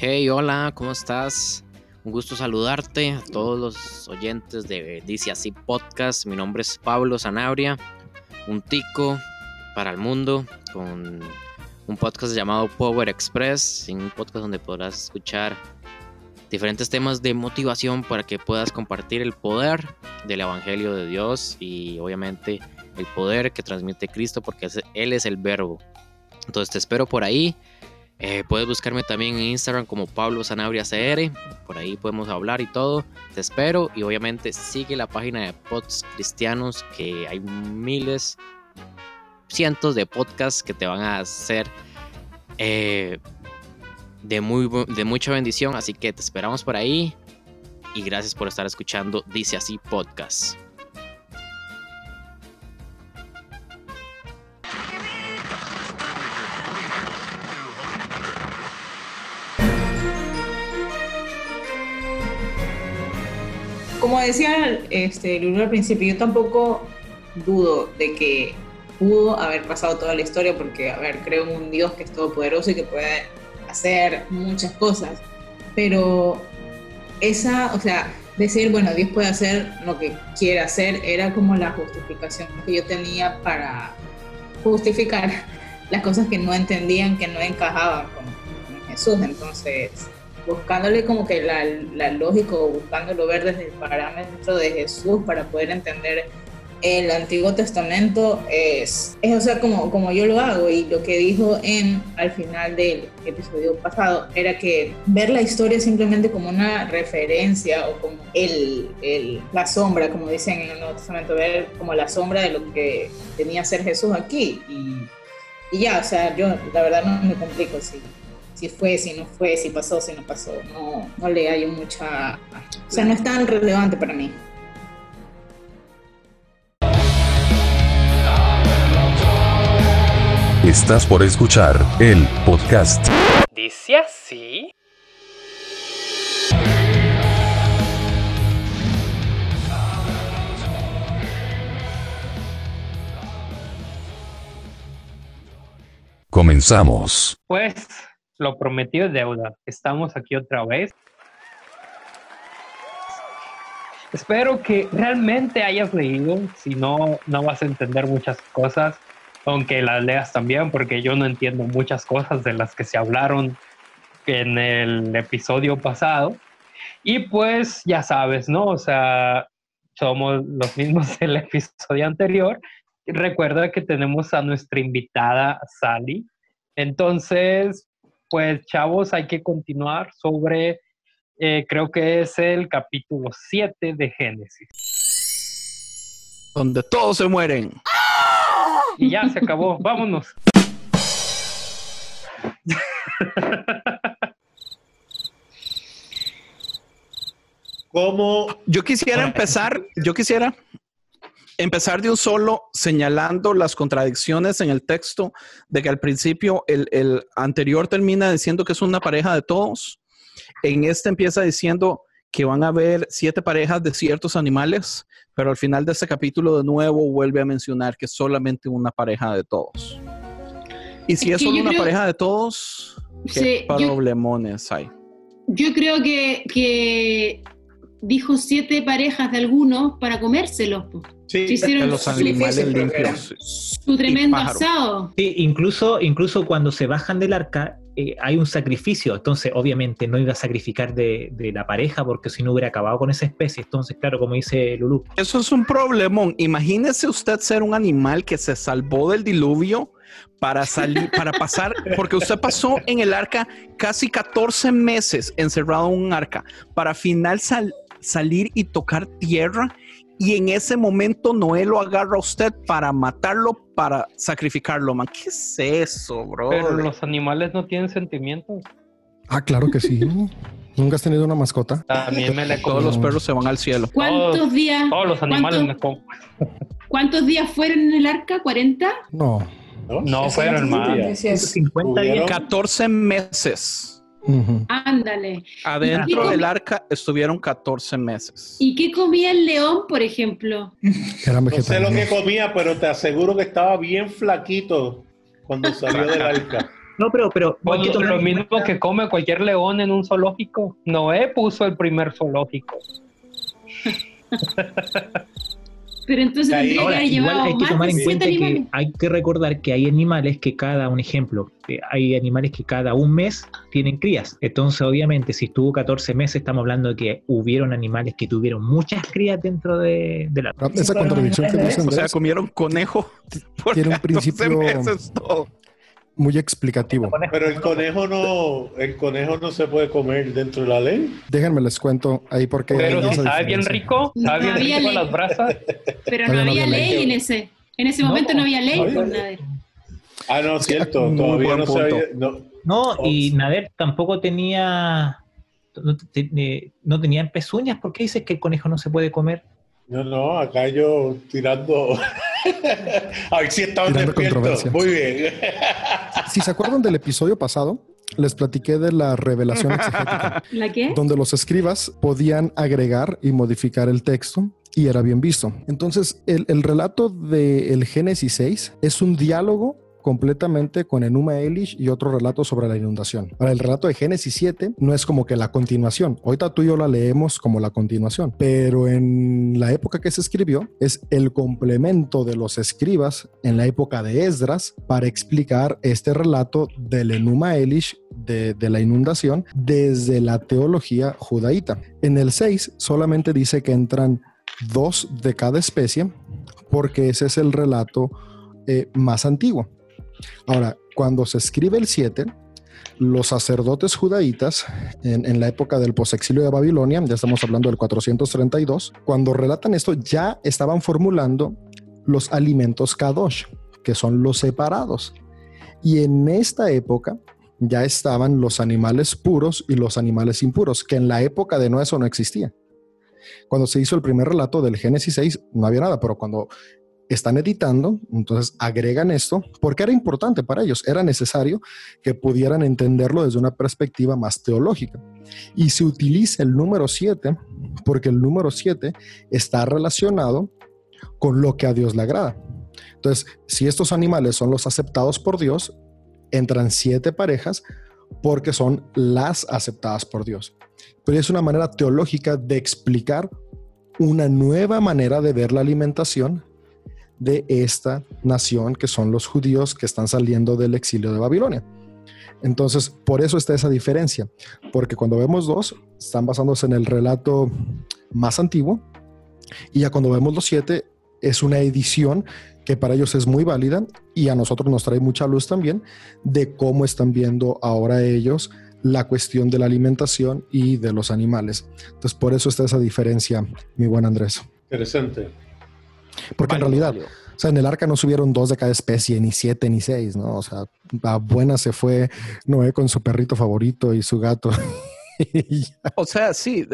Hey, hola, ¿cómo estás? Un gusto saludarte a todos los oyentes de Dice Así Podcast. Mi nombre es Pablo Sanabria, un tico para el mundo, con un podcast llamado Power Express, un podcast donde podrás escuchar diferentes temas de motivación para que puedas compartir el poder del Evangelio de Dios y obviamente el poder que transmite Cristo porque Él es el verbo. Entonces te espero por ahí. Eh, puedes buscarme también en Instagram como Pablo Sanabria CR. Por ahí podemos hablar y todo. Te espero. Y obviamente sigue la página de Pods Cristianos. Que hay miles, cientos de podcasts que te van a hacer eh, de, muy, de mucha bendición. Así que te esperamos por ahí. Y gracias por estar escuchando Dice Así Podcast. Como decía este, Lulu al principio, yo tampoco dudo de que pudo haber pasado toda la historia porque, a ver, creo en un Dios que es todopoderoso y que puede hacer muchas cosas, pero esa, o sea, decir, bueno, Dios puede hacer lo que quiere hacer, era como la justificación que yo tenía para justificar las cosas que no entendían, que no encajaban con, con Jesús. Entonces, buscándole como que la, la lógica o buscándolo ver desde el parámetro de Jesús para poder entender el Antiguo Testamento es, es o sea, como, como yo lo hago y lo que dijo en al final del episodio pasado era que ver la historia simplemente como una referencia o como el, el, la sombra, como dicen en el Nuevo Testamento, ver como la sombra de lo que tenía ser Jesús aquí y, y ya, o sea, yo la verdad no me complico, sí si fue, si no fue, si pasó, si no pasó. No, no le hay mucha... O sea, no es tan relevante para mí. Estás por escuchar el podcast. Dice así. Comenzamos. Pues lo prometido es deuda. Estamos aquí otra vez. Espero que realmente hayas leído, si no, no vas a entender muchas cosas, aunque las leas también, porque yo no entiendo muchas cosas de las que se hablaron en el episodio pasado. Y pues ya sabes, ¿no? O sea, somos los mismos del episodio anterior. Recuerda que tenemos a nuestra invitada Sally. Entonces, pues chavos, hay que continuar sobre, eh, creo que es el capítulo 7 de Génesis. Donde todos se mueren. Y ya se acabó, vámonos. ¿Cómo? Yo quisiera empezar, yo quisiera empezar de un solo señalando las contradicciones en el texto de que al principio el, anterior termina diciendo que es una pareja de todos. En este empieza diciendo que van a haber siete parejas de ciertos animales, pero al final de este capítulo de nuevo vuelve a mencionar que es solamente una pareja de todos. Y si es, solo una pareja de todos, ¿qué problemones hay? Yo creo que, que dijo siete parejas de algunos para comérselos. Sí, hicieron los animales limpios. Su tremendo asado. Sí, incluso, incluso cuando se bajan del arca eh, hay un sacrificio. Entonces, obviamente, no iba a sacrificar de, de, la pareja porque si no hubiera acabado con esa especie. Entonces, claro, como dice Lulu. Eso es un problemón. Imagínese usted ser un animal que se salvó del diluvio para salir, para pasar, porque usted pasó en el arca casi 14 meses encerrado en un arca para final sal, salir y tocar tierra y en ese momento Noé lo agarra a usted para matarlo, para sacrificarlo, man. ¿Qué es eso, bro? Pero los animales no tienen sentimientos. Ah, claro que sí. ¿Nunca has tenido una mascota? También me le Todos los perros se van al cielo. ¿Cuántos días? Todos los animales me como. ¿Cuántos días fueron en el arca? ¿40? No. No, fueron más. 50 días. 14 meses. Ándale. Adentro del arca estuvieron 14 meses. ¿Y qué comía el león, por ejemplo? no sé lo que comía, pero te aseguro que estaba bien flaquito cuando salió del arca. No, pero, pero lo mismo que come cualquier león en un zoológico. Noé puso el primer zoológico. Pero entonces Ahora, igual hay que tomar en cuenta que hay que recordar que hay animales que cada, un ejemplo, hay animales que cada un mes tienen crías. Entonces, obviamente, si estuvo 14 meses, estamos hablando de que hubieron animales que tuvieron muchas crías dentro de, la... Esa contradicción que dicen. O sea, comieron conejo. Tiene un principio muy explicativo. Pero el conejo no, el conejo no se puede comer dentro de la ley. Déjenme les cuento ahí porque. Pero estaba bien rico, estaba bien rico las brasas. Pero no, había, ley, en ese, en ese momento no había ley por Nader. Ah, no, cierto, todavía no sabía. No, no y Nader tampoco tenía no, no tenían pezuñas. ¿Por qué dices que el conejo no se puede comer? No, no, acá yo tirando. A ver si estaban despiertos. Muy bien. si se acuerdan del episodio pasado, les platiqué de la revelación exegética. ¿La qué? Donde los escribas podían agregar y modificar el texto y era bien visto. Entonces, el, el relato del Génesis 6 es un diálogo completamente con Enuma Elish y otro relato sobre la inundación. Para el relato de Génesis 7 no es como que la continuación. Ahorita tú y yo la leemos como la continuación, pero en la época que se escribió es el complemento de los escribas en la época de Esdras para explicar este relato del Enuma Elish de, la inundación desde la teología judaíta. En el 6 solamente dice que entran dos de cada especie porque ese es el relato eh, más antiguo. Ahora, cuando se escribe el 7, los sacerdotes judaítas en, la época del posexilio de Babilonia, ya estamos hablando del 432, cuando relatan esto ya estaban formulando los alimentos kadosh, que son los separados. Y en esta época ya estaban los animales puros y los animales impuros, que en la época de Noé eso no existía. Cuando se hizo el primer relato del Génesis 6 no había nada, pero cuando están editando, entonces agregan esto porque era importante para ellos, era necesario que pudieran entenderlo desde una perspectiva más teológica. Y se utiliza el número 7 porque el número 7 está relacionado con lo que a Dios le agrada. Entonces, si estos animales son los aceptados por Dios, entran siete parejas porque son las aceptadas por Dios. Pero es una manera teológica de explicar una nueva manera de ver la alimentación de esta nación que son los judíos que están saliendo del exilio de Babilonia. Entonces, por eso está esa diferencia, porque cuando vemos dos, están basándose en el relato más antiguo, y ya cuando vemos los siete, es una edición que para ellos es muy válida y a nosotros nos trae mucha luz también de cómo están viendo ahora ellos la cuestión de la alimentación y de los animales. Entonces, por eso está esa diferencia, mi buen Andrés. Interesante. Porque en realidad, o sea, en el arca no subieron dos de cada especie, ni siete, ni seis, ¿no? O sea, a buena se fue Noé con su perrito favorito y su gato. o sea, sí,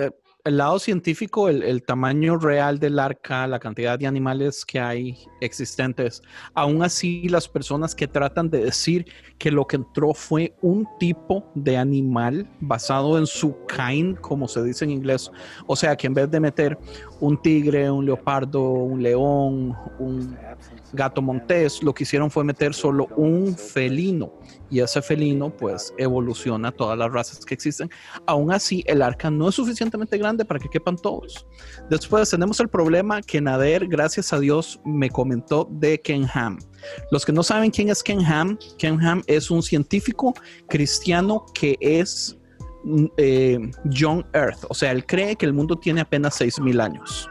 el lado científico, el, tamaño real del arca, la cantidad de animales que hay existentes, aún así las personas que tratan de decir que lo que entró fue un tipo de animal basado en su kind, como se dice en inglés, o sea que en vez de meter un tigre, un leopardo, un león, un gato montés, lo que hicieron fue meter solo un felino y ese felino pues evoluciona todas las razas que existen. Aún así, el arca no es suficientemente grande para que quepan todos. Después tenemos el problema que Nader, gracias a Dios, me comentó de Ken Ham. Los que no saben quién es Ken Ham, Ken Ham es un científico cristiano que es mm, eh, John Earth, o sea, él cree que el mundo tiene apenas 6.000 años.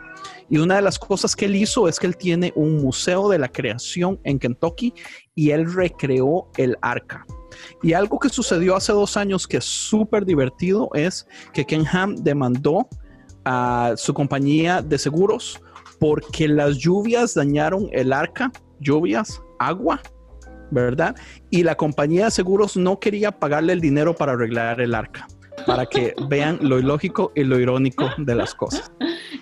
Y una de las cosas que él hizo es que él tiene un museo de la creación en Kentucky y él recreó el arca. Y algo que sucedió hace dos años que es súper divertido es que Ken Ham demandó a su compañía de seguros porque las lluvias dañaron el arca, lluvias, agua, ¿verdad? Y la compañía de seguros no quería pagarle el dinero para arreglar el arca, para que vean lo ilógico y lo irónico de las cosas.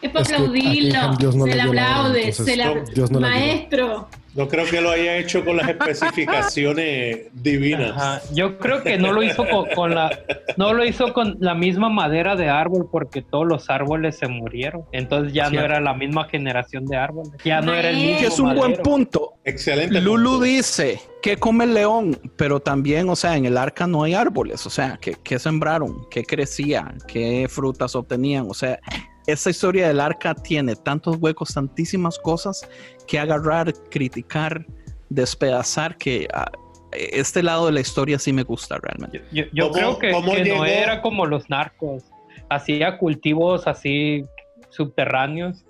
Es para aplaudirlo. se le aplaude, se le Maestro. No creo que lo haya hecho con las especificaciones divinas. Yo creo que no lo hizo con, la no lo hizo con la misma madera de árbol porque todos los árboles se murieron. Entonces ya no era la misma generación de árboles. Ya no era el mismo. es un buen punto. Excelente. Lulu dice que come el león, pero también, o sea, en el arca no hay árboles. O sea, ¿qué, sembraron? ¿Qué crecía? ¿Qué frutas obtenían? O sea, esta historia del arca tiene tantos huecos, tantísimas cosas que agarrar, criticar, despedazar, que ah, este lado de la historia sí me gusta realmente. Yo, creo que, no era como los narcos, hacía cultivos así subterráneos,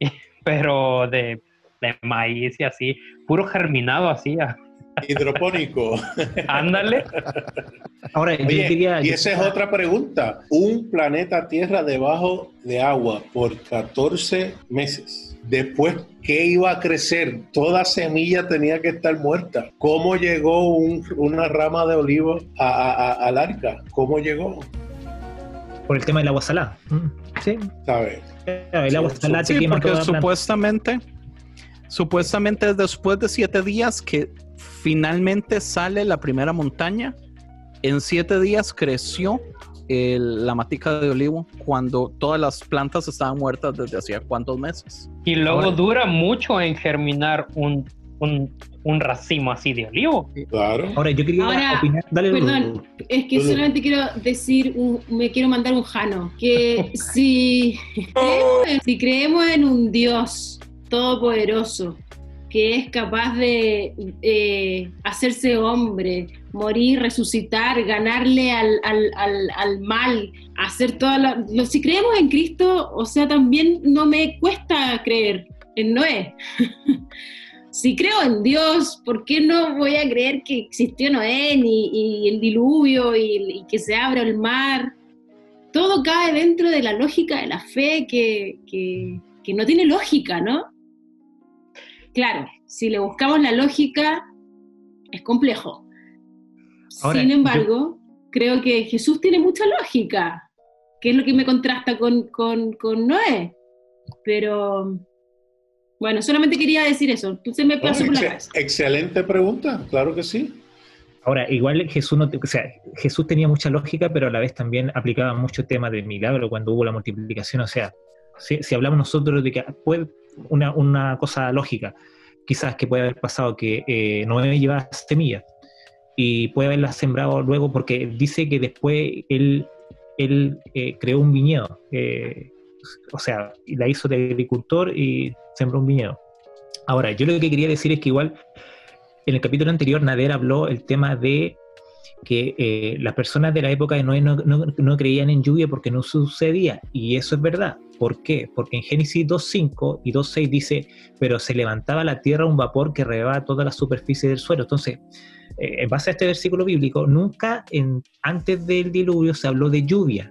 pero de, de maíz y así, puro germinado hacía. Hidropónico. Ándale. Ahora, y esa es otra pregunta. Un planeta Tierra debajo de agua por 14 meses. Después, ¿qué iba a crecer? Toda semilla tenía que estar muerta. ¿Cómo llegó una rama de olivo al arca? ¿Cómo llegó? Por el tema del agua salada. Mm, sí. ¿Sabes? El agua salada sí, porque supuestamente, supuestamente es después de siete días que finalmente sale la primera montaña. En siete días creció la matica de olivo cuando todas las plantas estaban muertas desde hacía cuántos meses. Y luego dura mucho en germinar un, un, racimo así de olivo. Claro. Ahora, yo quería opinar. Dale, perdón, es que solamente quiero decir, me quiero mandar un jano, que si, si creemos en un Dios todopoderoso, que es capaz de eh, hacerse hombre, morir, resucitar, ganarle al, mal, hacer toda la... Si creemos en Cristo, o sea, también no me cuesta creer en Noé. si creo en Dios, ¿por qué no voy a creer que existió Noé y el diluvio y, que se abra el mar? Todo cae dentro de la lógica de la fe que, que no tiene lógica, ¿no? Claro, si le buscamos la lógica, es complejo. Sin embargo, creo que Jesús tiene mucha lógica, que es lo que me contrasta con, Noé. Pero bueno, solamente quería decir eso. Tú me pasó por la Excelente pregunta, claro que sí. Ahora, igual Jesús no, o sea, Jesús tenía mucha lógica, pero a la vez también aplicaba mucho tema del milagro cuando hubo la multiplicación. O sea, si, hablamos nosotros de que puede, una, una cosa lógica. Quizás que puede haber pasado que eh, Noé llevaba semillas y puede haberla sembrado luego porque dice que después él, él eh, creó un viñedo. Eh, o sea, la hizo de agricultor y sembró un viñedo. Ahora, yo lo que quería decir es que igual en el capítulo anterior Nader habló el tema de que eh, las personas de la época de Noé no, no, creían en lluvia porque no sucedía. Y eso es verdad. ¿Por qué? Porque en Génesis 2.5 y 2.6 dice, pero se levantaba la tierra un vapor que regaba toda la superficie del suelo. Entonces, eh, en base a este versículo bíblico, nunca antes del diluvio se habló de lluvia.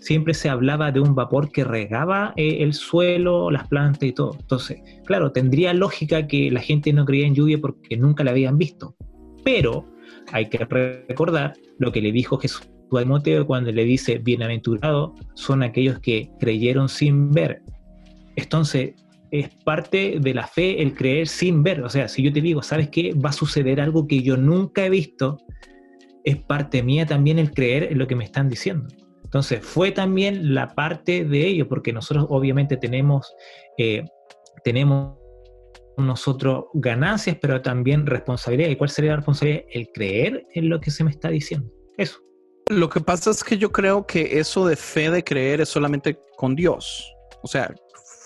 Siempre se hablaba de un vapor que regaba eh, el suelo, las plantas y todo. Entonces, claro, tendría lógica que la gente no creía en lluvia porque nunca la habían visto. Pero hay que recordar lo que le dijo Jesús a Timoteo cuando le dice, bienaventurado son aquellos que creyeron sin ver. Entonces, es parte de la fe el creer sin ver. O sea, si yo te digo, ¿sabes qué? Va a suceder algo que yo nunca he visto, es parte mía también el creer en lo que me están diciendo. Entonces, fue también la parte de ello, porque nosotros obviamente tenemos, eh, tenemos nosotros ganancias, pero también responsabilidad. ¿Y cuál sería la responsabilidad? El creer en lo que se me está diciendo. Eso. Lo que pasa es que yo creo que eso de fe de creer es solamente con Dios. O sea,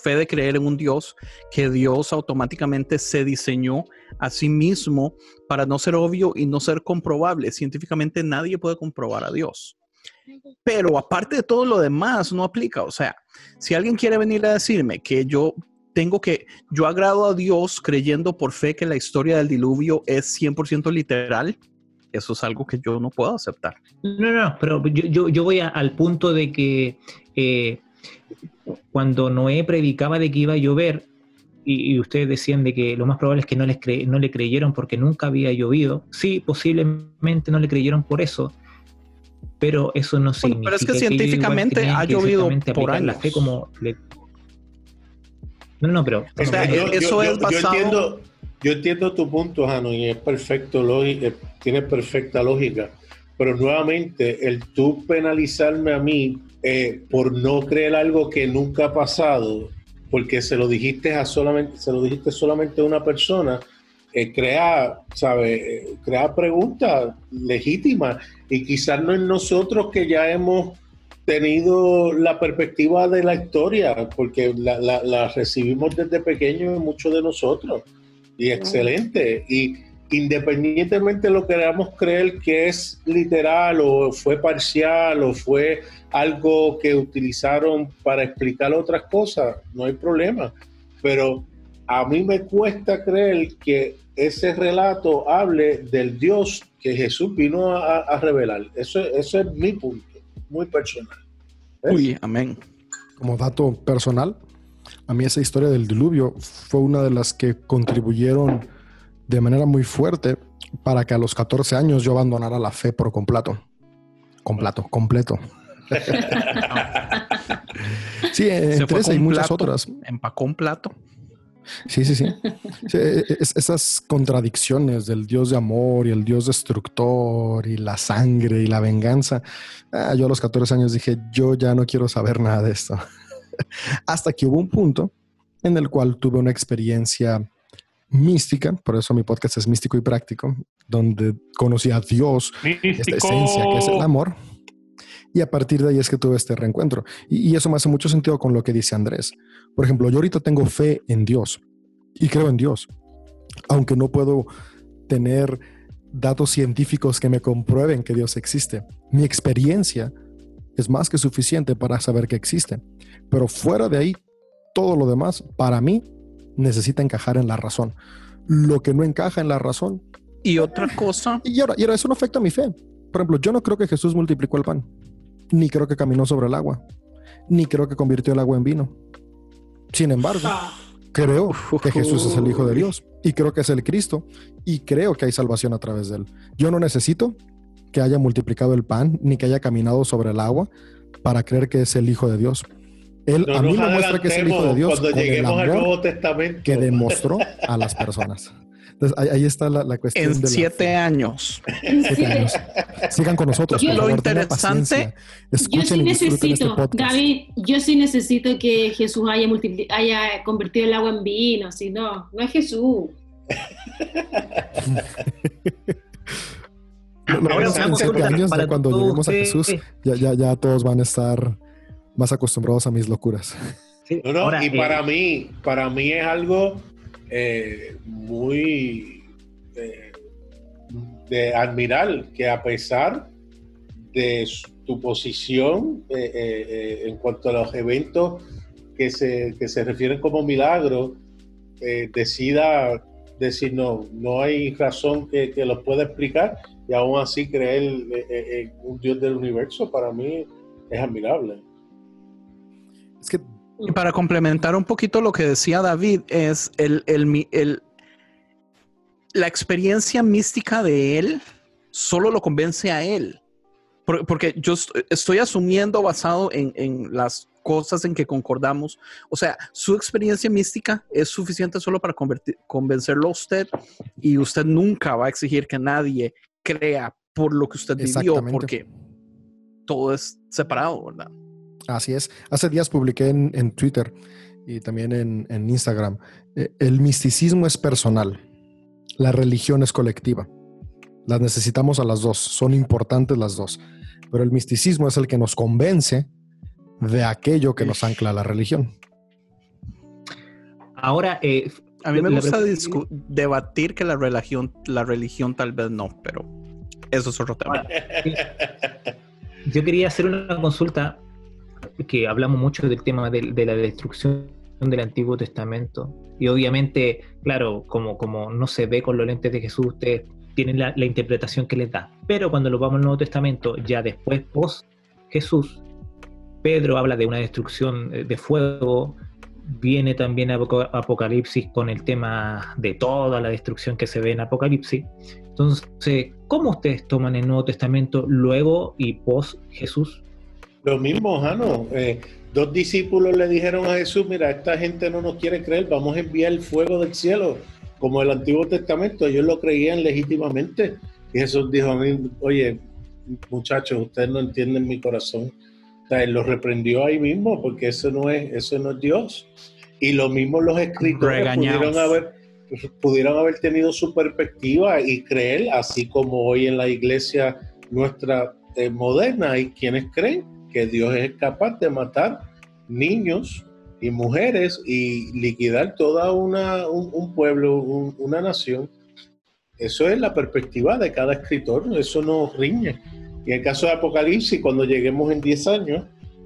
fe de creer en un Dios que Dios automáticamente se diseñó a sí mismo para no ser obvio y no ser comprobable. Científicamente nadie puede comprobar a Dios. Pero aparte de todo lo demás, no aplica. O sea, si alguien quiere venir a decirme que yo tengo que, yo agrado a Dios creyendo por fe que la historia del diluvio es 100% literal, eso es algo que yo no puedo aceptar. No, no, pero yo, yo, voy al punto de que eh, cuando Noé predicaba de que iba a llover, y, ustedes decían de que lo más probable es que no, les no le creyeron porque nunca había llovido, sí, posiblemente no le creyeron por eso, pero eso no significa pero es que, científicamente ha llovido por años. La fe como No, no, pero... eso es basado... Yo entiendo, tu punto, Jano, y es perfecto, eh, tiene perfecta lógica. Pero nuevamente, el tú penalizarme a mí eh, por no creer algo que nunca ha pasado, porque se lo dijiste a solamente, se lo dijiste solamente a una persona, eh, crea, ¿sabe? crea preguntas legítimas y quizás no es nosotros que ya hemos tenido la perspectiva de la historia, porque la, recibimos desde pequeños muchos de nosotros. Y excelente. Y independientemente de lo que queramos creer que es literal o fue parcial o fue algo que utilizaron para explicar otras cosas, no hay problema. Pero a mí me cuesta creer que ese relato hable del Dios que Jesús vino a, revelar. Eso, eso es mi punto muy personal. Uy, amén. Como dato personal, a mí esa historia del diluvio fue una de las que contribuyeron de manera muy fuerte para que a los 14 años yo abandonara la fe por completo. Completo, completo. sí, entre esas y muchas otras. Empacó un plato. Sí, sí, sí. E, e, esas contradicciones del Dios de amor y el Dios destructor y la sangre y la venganza. Ah, yo a los 14 años dije, yo ya no quiero saber nada de esto. Hasta que hubo un punto en el cual tuve una experiencia mística, por eso mi podcast es místico y práctico, donde conocí a Dios, esta esencia que es el amor. Y a partir de ahí es que tuve este reencuentro. Y, eso me hace mucho sentido con lo que dice Andrés. Por ejemplo, yo ahorita tengo fe en Dios y creo en Dios, aunque no puedo tener datos científicos que me comprueben que Dios existe. Mi experiencia es más que suficiente para saber que existe. Pero fuera de ahí, todo lo demás, para mí, necesita encajar en la razón. Lo que no encaja en la razón. Y otra cosa. Y ahora, y ahora eso no afecta a mi fe. Por ejemplo, yo no creo que Jesús multiplicó el pan ni creo que caminó sobre el agua, ni creo que convirtió el agua en vino. Sin embargo, creo que Jesús es el Hijo de Dios y creo que es el Cristo y creo que hay salvación a través de él. Yo no necesito que haya multiplicado el pan ni que haya caminado sobre el agua para creer que es el Hijo de Dios. Él a mí me muestra que es el Hijo de Dios con el amor que demostró a las personas. Entonces ahí, está la, cuestión. En siete años. Sigan con nosotros. lo interesante. Yo sí necesito, este Gaby, yo sí necesito que Jesús haya, haya convertido el agua en vino. Si no, no es Jesús. en siete años, ya cuando lleguemos a Jesús, ya, ya, ya todos van a estar más acostumbrados a mis locuras. y para eh, mí, para mí es algo eh, muy eh, de admirar que a pesar de tu posición eh, en cuanto a los eventos que se, que se refieren como milagro, decida decir no, no hay razón que, que los pueda explicar y aún así creer en un Dios del universo, para mí es admirable. Es que y para complementar un poquito lo que decía David, es el, la experiencia mística de él solo lo convence a él. Porque yo estoy asumiendo basado en, las cosas en que concordamos. O sea, su experiencia mística es suficiente solo para convencerlo a usted y usted nunca va a exigir que nadie crea por lo que usted vivió, porque todo es separado, ¿verdad? Así es. Hace días publiqué en, Twitter y también en, Instagram. Eh, el misticismo es personal. La religión es colectiva. Las necesitamos a las dos. Son importantes las dos. Pero el misticismo es el que nos convence de aquello que nos ancla a la religión. Ahora, eh, a mí me gusta debatir que la religión, la religión tal vez no, pero eso es otro tema. Yo quería hacer una consulta que hablamos mucho del tema de, la destrucción del Antiguo Testamento. Y obviamente, claro, como, como no se ve con los lentes de Jesús, ustedes tienen la, interpretación que les da. Pero cuando lo vamos al Nuevo Testamento, ya después, post Jesús, Pedro habla de una destrucción de fuego, viene también Apocalipsis con el tema de toda la destrucción que se ve en Apocalipsis. Entonces, ¿cómo ustedes toman el Nuevo Testamento luego y post Jesús? Lo mismo, Jano. Eh, dos discípulos le dijeron a Jesús, mira, esta gente no nos quiere creer, vamos a enviar el fuego del cielo, como el Antiguo Testamento, ellos lo creían legítimamente. Y Jesús dijo a mí, oye, muchachos, ustedes no entienden mi corazón. O sea, él los reprendió ahí mismo, porque eso no es, eso no es Dios. Y lo mismo los escritores pudieron haber, pudieron haber tenido su perspectiva y creer, así como hoy en la iglesia nuestra eh, moderna hay quienes creen que Dios es capaz de matar niños y mujeres y liquidar toda una, un, pueblo, una nación. Eso es la perspectiva de cada escritor, eso no riñe. Y en el caso de Apocalipsis, cuando lleguemos en 10 años,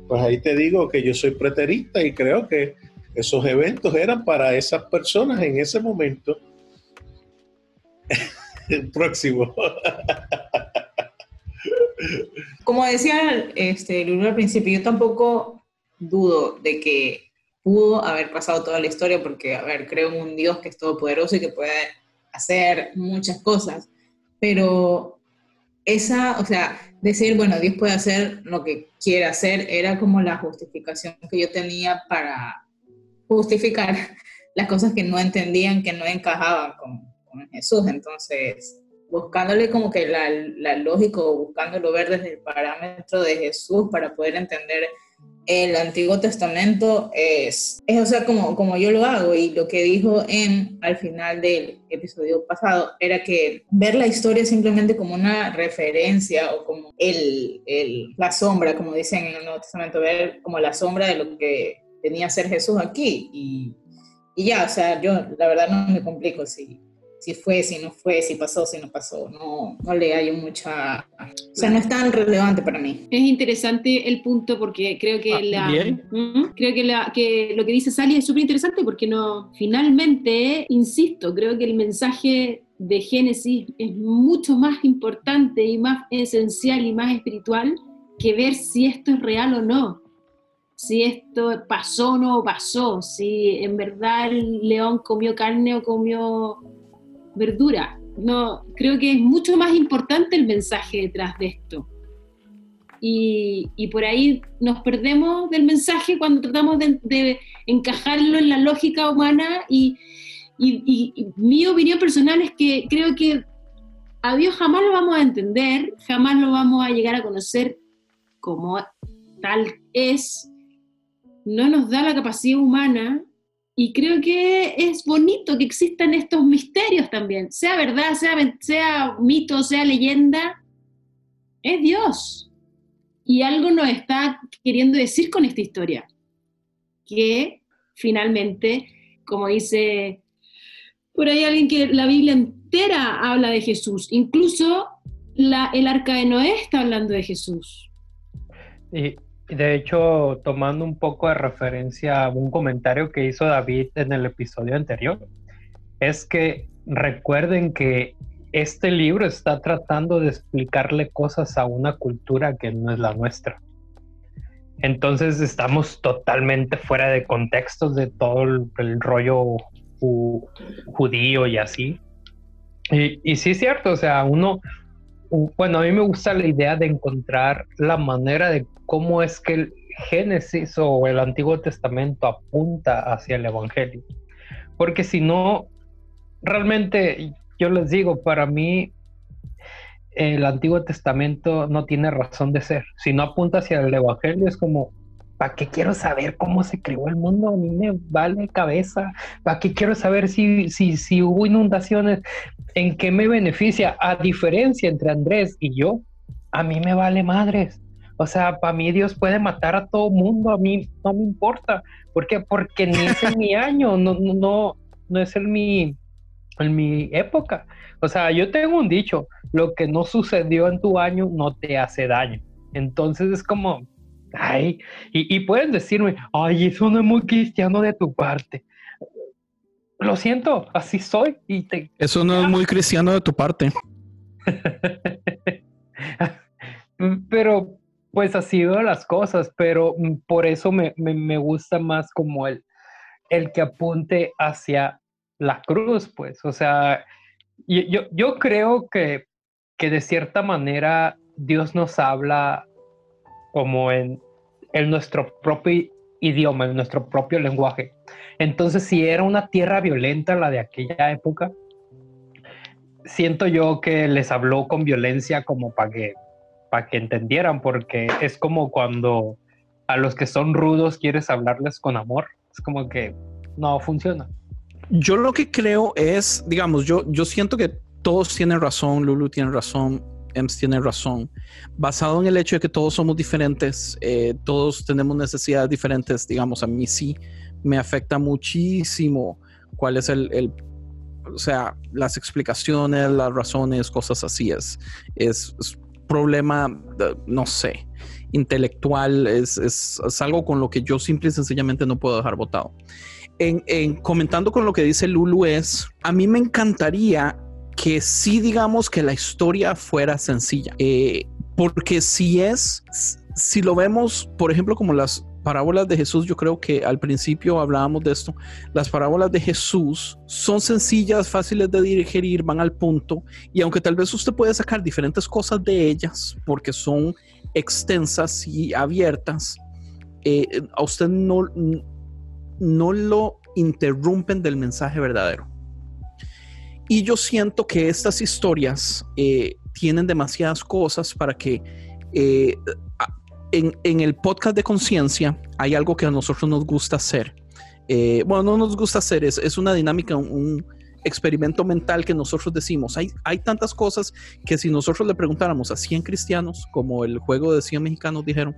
pues ahí te digo que yo soy preterista y creo que esos eventos eran para esas personas en ese momento. el próximo. Como decía este, Lulu al principio, yo tampoco dudo de que pudo haber pasado toda la historia porque, a ver, creo en un Dios que es todopoderoso y que puede hacer muchas cosas, pero esa, o sea, decir, bueno, Dios puede hacer lo que quiere hacer, era como la justificación que yo tenía para justificar las cosas que no entendían, que no encajaban con Jesús. Entonces, buscándole como que la, la lógica buscándolo ver desde el parámetro de Jesús para poder entender el Antiguo Testamento es, es o sea, como, como yo lo hago y lo que dijo en al final del episodio pasado era que ver la historia simplemente como una referencia o como el, el, la sombra, como dicen en el Nuevo Testamento, ver como la sombra de lo que tenía ser Jesús aquí y, y ya, o sea, yo la verdad no me complico si si fue, si no fue, si pasó, si no pasó. No, no le hay mucha... O sea, no es tan relevante para mí. Es interesante el punto porque creo que, ah, la, ¿Mm? creo que, la, que lo que dice Sally es súper interesante porque no, finalmente, insisto, creo que el mensaje de Génesis es mucho más importante y más esencial y más espiritual que ver si esto es real o no si esto pasó o no pasó, si en verdad el león comió carne o comió verdura. No, creo que es mucho más importante el mensaje detrás de esto. Y, por ahí nos perdemos del mensaje cuando tratamos de, encajarlo en la lógica humana y, mi opinión personal es que creo que a Dios jamás lo vamos a entender, jamás lo vamos a llegar a conocer como tal es, no nos da la capacidad humana y creo que es bonito que existan estos misterios también, sea verdad, sea, mito, sea leyenda, es Dios. Y algo nos está queriendo decir con esta historia, que finalmente, como dice por ahí alguien que la Biblia entera habla de Jesús, incluso el arca de Noé está hablando de Jesús. Y, de hecho, tomando un poco de referencia a un comentario que hizo David en el episodio anterior, es que recuerden que este libro está tratando de explicarle cosas a una cultura que no es la nuestra. Entonces estamos totalmente fuera de contextos de todo el, rollo judío y así. Y, sí es cierto, o sea, uno, bueno, a mí me gusta la idea de encontrar la manera de cómo es que el Génesis o el Antiguo Testamento apunta hacia el Evangelio. Porque si no, realmente yo les digo, para mí el Antiguo Testamento no tiene razón de ser. Si no apunta hacia el Evangelio es como, ¿para qué quiero saber cómo se creó el mundo? A mí me vale cabeza. ¿Para qué quiero saber si, si, si hubo inundaciones? ¿En qué me beneficia? A diferencia entre Andrés y yo, a mí me vale madres. O sea, para mí Dios puede matar a todo mundo, a mí no me importa. ¿Por qué? Porque ni es en mi año, no, no, no es en mi, en mi época. O sea, yo tengo un dicho, lo que no sucedió en tu año no te hace daño. Entonces es como, ay, y, y pueden decirme, ay, eso no es muy cristiano de tu parte. Lo siento, así soy. Y te... Eso no es muy cristiano de tu parte. Pero pues ha sido las cosas, pero mm, por eso me, gusta más como el, el que apunte hacia la cruz, pues, o sea, yo, yo creo que, que de cierta manera Dios nos habla como en, en nuestro propio idioma, en nuestro propio lenguaje. Entonces, si era una tierra violenta la de aquella época, siento yo que les habló con violencia como para que, para que entendieran, porque es como cuando a los que son rudos quieres hablarles con amor. Es como que no funciona. Yo lo que creo es, digamos, yo, yo siento que todos tienen razón, Lulu tiene razón, Ems tiene razón, basado en el hecho de que todos somos diferentes, eh, todos tenemos necesidades diferentes, digamos, a mí sí me afecta muchísimo cuál es el, o sea, las explicaciones, las razones, cosas así, es, es, problema, no sé, intelectual, es, es, es, algo con lo que yo simple y sencillamente no puedo dejar votado. En, en, comentando con lo que dice Lulu es, a mí me encantaría que sí digamos que la historia fuera sencilla, eh, porque si es, si lo vemos, por ejemplo, como las parábolas de Jesús, yo creo que al principio hablábamos de esto, las parábolas de Jesús son sencillas, fáciles de digerir, van al punto, y aunque tal vez usted puede sacar diferentes cosas de ellas, porque son extensas y abiertas, eh, a usted no, no lo interrumpen del mensaje verdadero. Y yo siento que estas historias eh, tienen demasiadas cosas para que eh, en, el podcast de conciencia hay algo que a nosotros nos gusta hacer. Eh, bueno, no nos gusta hacer, es, es una dinámica, un, experimento mental que nosotros decimos. Hay, hay tantas cosas que si nosotros le preguntáramos a 100 cristianos, como el juego de 100 mexicanos dijeron,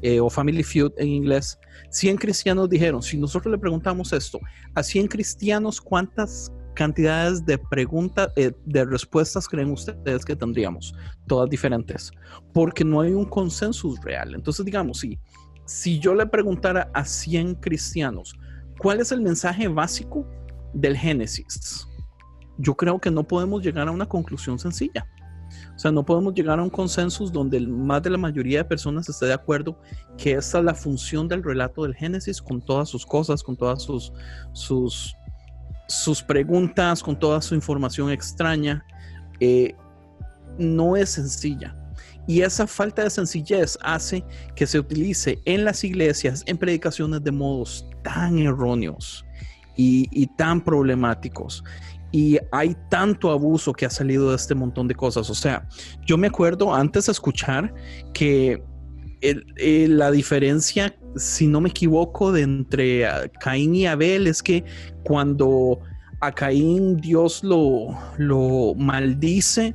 eh, o Family Feud en inglés, 100 cristianos dijeron, si nosotros le preguntamos esto, a 100 cristianos, ¿cuántas cantidades de preguntas, eh, de respuestas creen ustedes que tendríamos? Todas diferentes, porque no hay un consenso real. Entonces, digamos, si, si yo le preguntara a 100 cristianos, ¿cuál es el mensaje básico del Génesis? Yo creo que no podemos llegar a una conclusión sencilla. O sea, no podemos llegar a un consenso donde más de la mayoría de personas esté de acuerdo que esta es la función del relato del Génesis con todas sus cosas, con todas sus, sus sus preguntas, con toda su información extraña, eh, no es sencilla. Y esa falta de sencillez hace que se utilice en las iglesias, en predicaciones de modos tan erróneos y, tan problemáticos. Y hay tanto abuso que ha salido de este montón de cosas. O sea, yo me acuerdo antes de escuchar que la diferencia si no me equivoco, de entre Caín y Abel es que cuando a Caín Dios lo, lo maldice,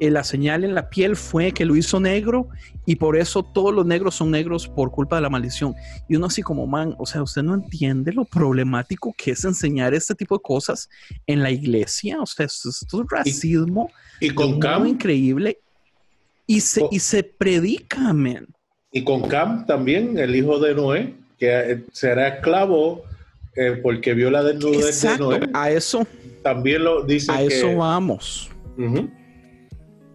eh, la señal en la piel fue que lo hizo negro y por eso todos los negros son negros por culpa de la maldición. Y uno así como, man, o sea, usted no entiende lo problemático que es enseñar este tipo de cosas en la iglesia. O sea, esto, es racismo. Y, con Cam. Increíble. Y se, y se predica, man. Y con Cam también, el hijo de Noé, que eh, será esclavo eh, porque vio la desnudez de Noé. A eso. También lo dice. A eso vamos.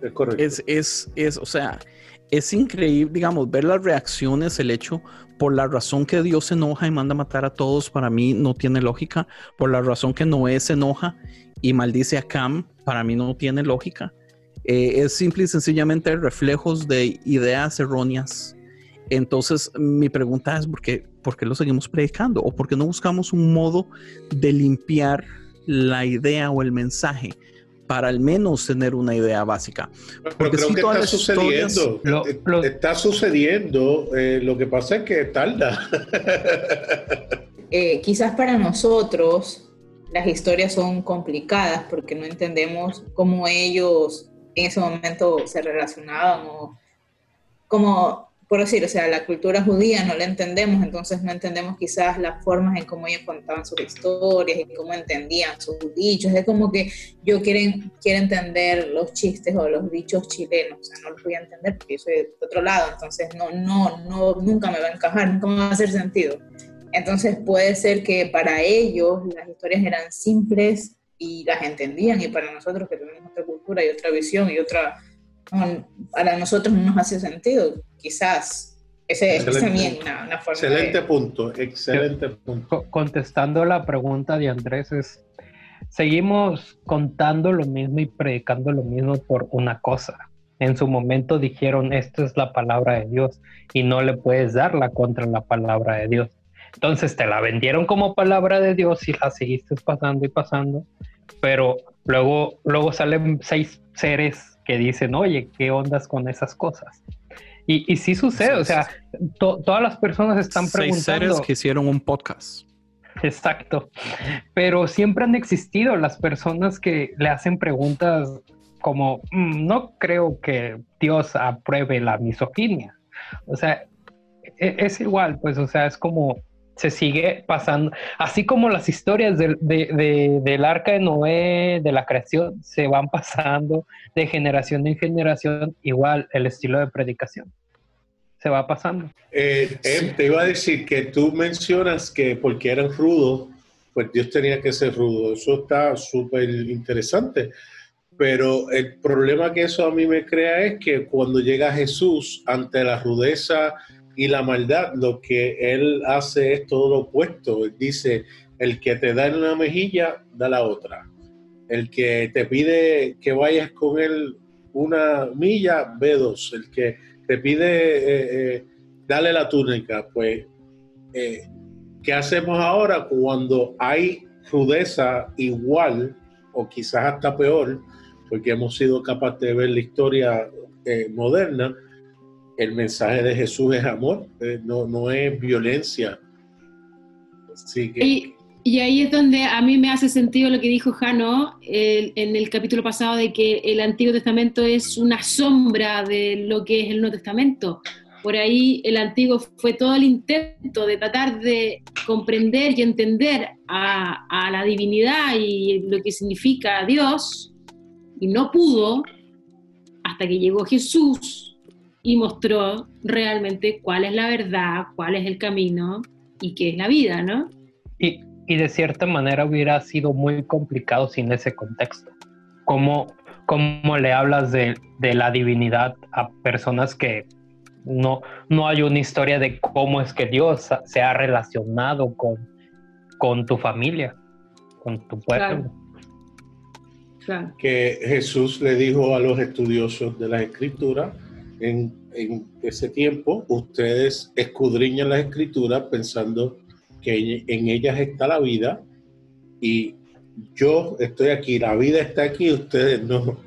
Es correcto. Es, es, es, o sea, es increíble, digamos, ver las reacciones, el hecho, por la razón que Dios se enoja y manda a matar a todos, para mí no tiene lógica. Por la razón que Noé se enoja y maldice a Cam, para mí no tiene lógica. Eh, es simple y sencillamente reflejos de ideas erróneas entonces, mi pregunta es, ¿por qué, ¿por qué lo seguimos predicando? ¿O por qué no buscamos un modo de limpiar la idea o el mensaje? para al menos tener una idea básica. Porque creo que está sucediendo, está sucediendo, eh, lo que pasa es que tarda. Eh, quizás para nosotros las historias son complicadas porque no entendemos cómo ellos en ese momento se relacionaban o cómo por decir, o sea, la cultura judía no la entendemos, entonces no entendemos quizás las formas en cómo ellos contaban sus historias y cómo entendían sus dichos. Es como que yo quiero, quiero entender los chistes o los dichos chilenos, o sea, no los voy a entender porque yo soy de otro lado, entonces no, no, no, nunca me va a encajar, nunca me va a hacer sentido. Entonces puede ser que para ellos las historias eran simples y las entendían y para nosotros que tenemos otra cultura y otra visión y otra para nosotros no nos hace sentido, quizás. Ese, es también una, forma Excelente punto, excelente punto. Contestando la pregunta de Andrés, es, seguimos contando lo mismo y predicando lo mismo por una cosa. en su momento dijeron, esto es la palabra de Dios y no le puedes darla contra la palabra de Dios. Entonces te la vendieron como palabra de Dios y la seguiste pasando y pasando, pero luego, luego salen seis seres que dicen, oye, ¿qué ondas con esas cosas? Y, y sí sucede, o sea, todas las personas están preguntando. Seis seres que hicieron un podcast. Exacto. Pero siempre han existido las personas que le hacen preguntas como, mm, no creo que Dios apruebe la misoginia. O sea, e, es, igual, pues, o sea, es como se sigue pasando, así como las historias del, del arca de Noé, de la creación, se van pasando de generación en generación, igual el estilo de predicación se va pasando. Eh, em, te iba a decir que tú mencionas que porque eran rudos, pues Dios tenía que ser rudo. Eso está súper interesante. Pero el problema que eso a mí me crea es que cuando llega Jesús ante la rudeza y la maldad, lo que él hace es todo lo opuesto. Dice, el que te da en una mejilla, da la otra. El que te pide que vayas con él una milla, ve dos. El que te pide eh, eh, darle la túnica, pues, eh, ¿qué hacemos ahora cuando hay rudeza igual o quizás hasta peor? Porque hemos sido capaces de ver la historia moderna. El mensaje de Jesús es amor, no, no es violencia. y, y, ahí es donde a mí me hace sentido lo que dijo Jano en el capítulo pasado de que el Antiguo Testamento es una sombra de lo que es el Nuevo Testamento. Por ahí el Antiguo fue todo el intento de tratar de comprender y entender a, a la divinidad y lo que significa Dios, y no pudo hasta que llegó Jesús y mostró realmente cuál es la verdad, cuál es el camino y qué es la vida, ¿no? Y, y de cierta manera hubiera sido muy complicado sin ese contexto. ¿Cómo, cómo le hablas de, de, la divinidad a personas que no, no hay una historia de cómo es que Dios se ha relacionado con, con tu familia, con tu pueblo? Que Jesús le dijo a los estudiosos de las escrituras en, en ese tiempo, ustedes escudriñan las escrituras pensando que en ellas está la vida y yo estoy aquí, la vida está aquí, ustedes no,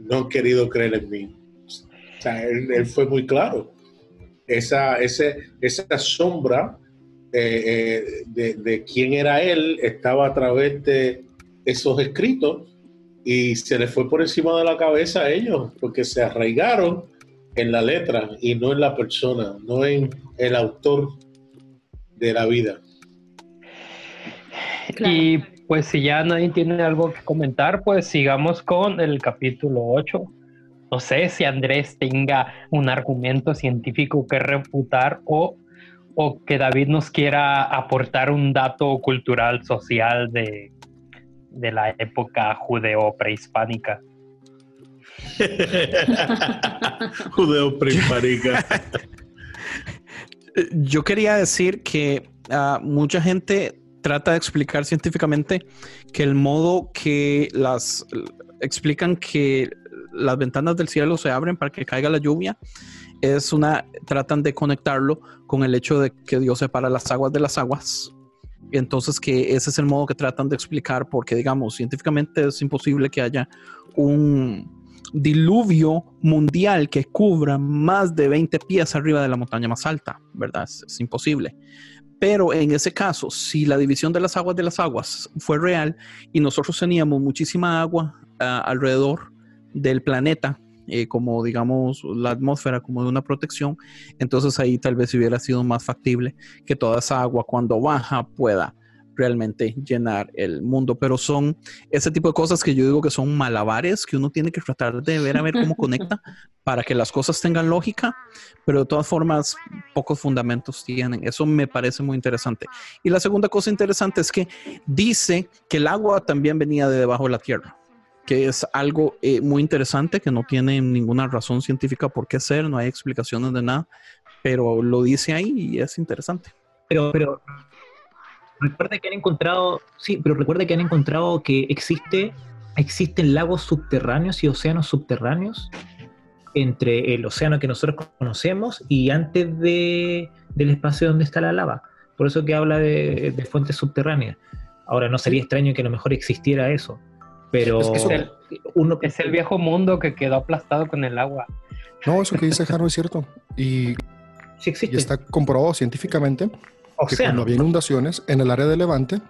no han querido creer en mí. O sea, él, fue muy claro. Esa, ese, esa sombra eh, eh, de, de, quién era él estaba a través de esos escritos y se les fue por encima de la cabeza a ellos porque se arraigaron en la letra y no en la persona, no en el autor de la vida. Y pues si ya nadie tiene algo que comentar, pues sigamos con el capítulo 8. No sé si Andrés tenga un argumento científico que refutar o, o que David nos quiera aportar un dato cultural, social de, de la época judeo-prehispánica. judeo-prehispánica. Yo quería decir que uh, mucha gente trata de explicar científicamente que el modo que las explican que las ventanas del cielo se abren para que caiga la lluvia es una tratan de conectarlo con el hecho de que Dios separa las aguas de las aguas. Entonces que ese es el modo que tratan de explicar porque digamos científicamente es imposible que haya un diluvio mundial que cubra más de 20 pies arriba de la montaña más alta, ¿verdad? es imposible. Pero en ese caso, si la división de las aguas de las aguas fue real y nosotros teníamos muchísima agua ah, alrededor del planeta, eh, como digamos la atmósfera como de una protección, entonces ahí tal vez hubiera sido más factible que toda esa agua cuando baja pueda realmente llenar el mundo, pero son ese tipo de cosas que yo digo que son malabares que uno tiene que tratar de ver a ver cómo conecta para que las cosas tengan lógica, pero de todas formas pocos fundamentos tienen. Eso me parece muy interesante. Y la segunda cosa interesante es que dice que el agua también venía de debajo de la tierra que es algo eh, muy interesante que no tiene ninguna razón científica por qué ser, no hay explicaciones de nada, pero lo dice ahí y es interesante. Pero, pero Recuerda que han encontrado, sí, pero recuerda que han encontrado que existe, existen lagos subterráneos y océanos subterráneos. entre el océano que nosotros conocemos y antes de, del espacio donde está la lava. Por eso que habla de, fuentes subterráneas. Ahora, no sería extraño que a lo mejor existiera eso, pero es, el, uno, es el viejo mundo que quedó aplastado con el agua. No, eso que dice Jaro es cierto. Y, sí existe. y está comprobado científicamente que cuando había inundaciones en el área de Levante,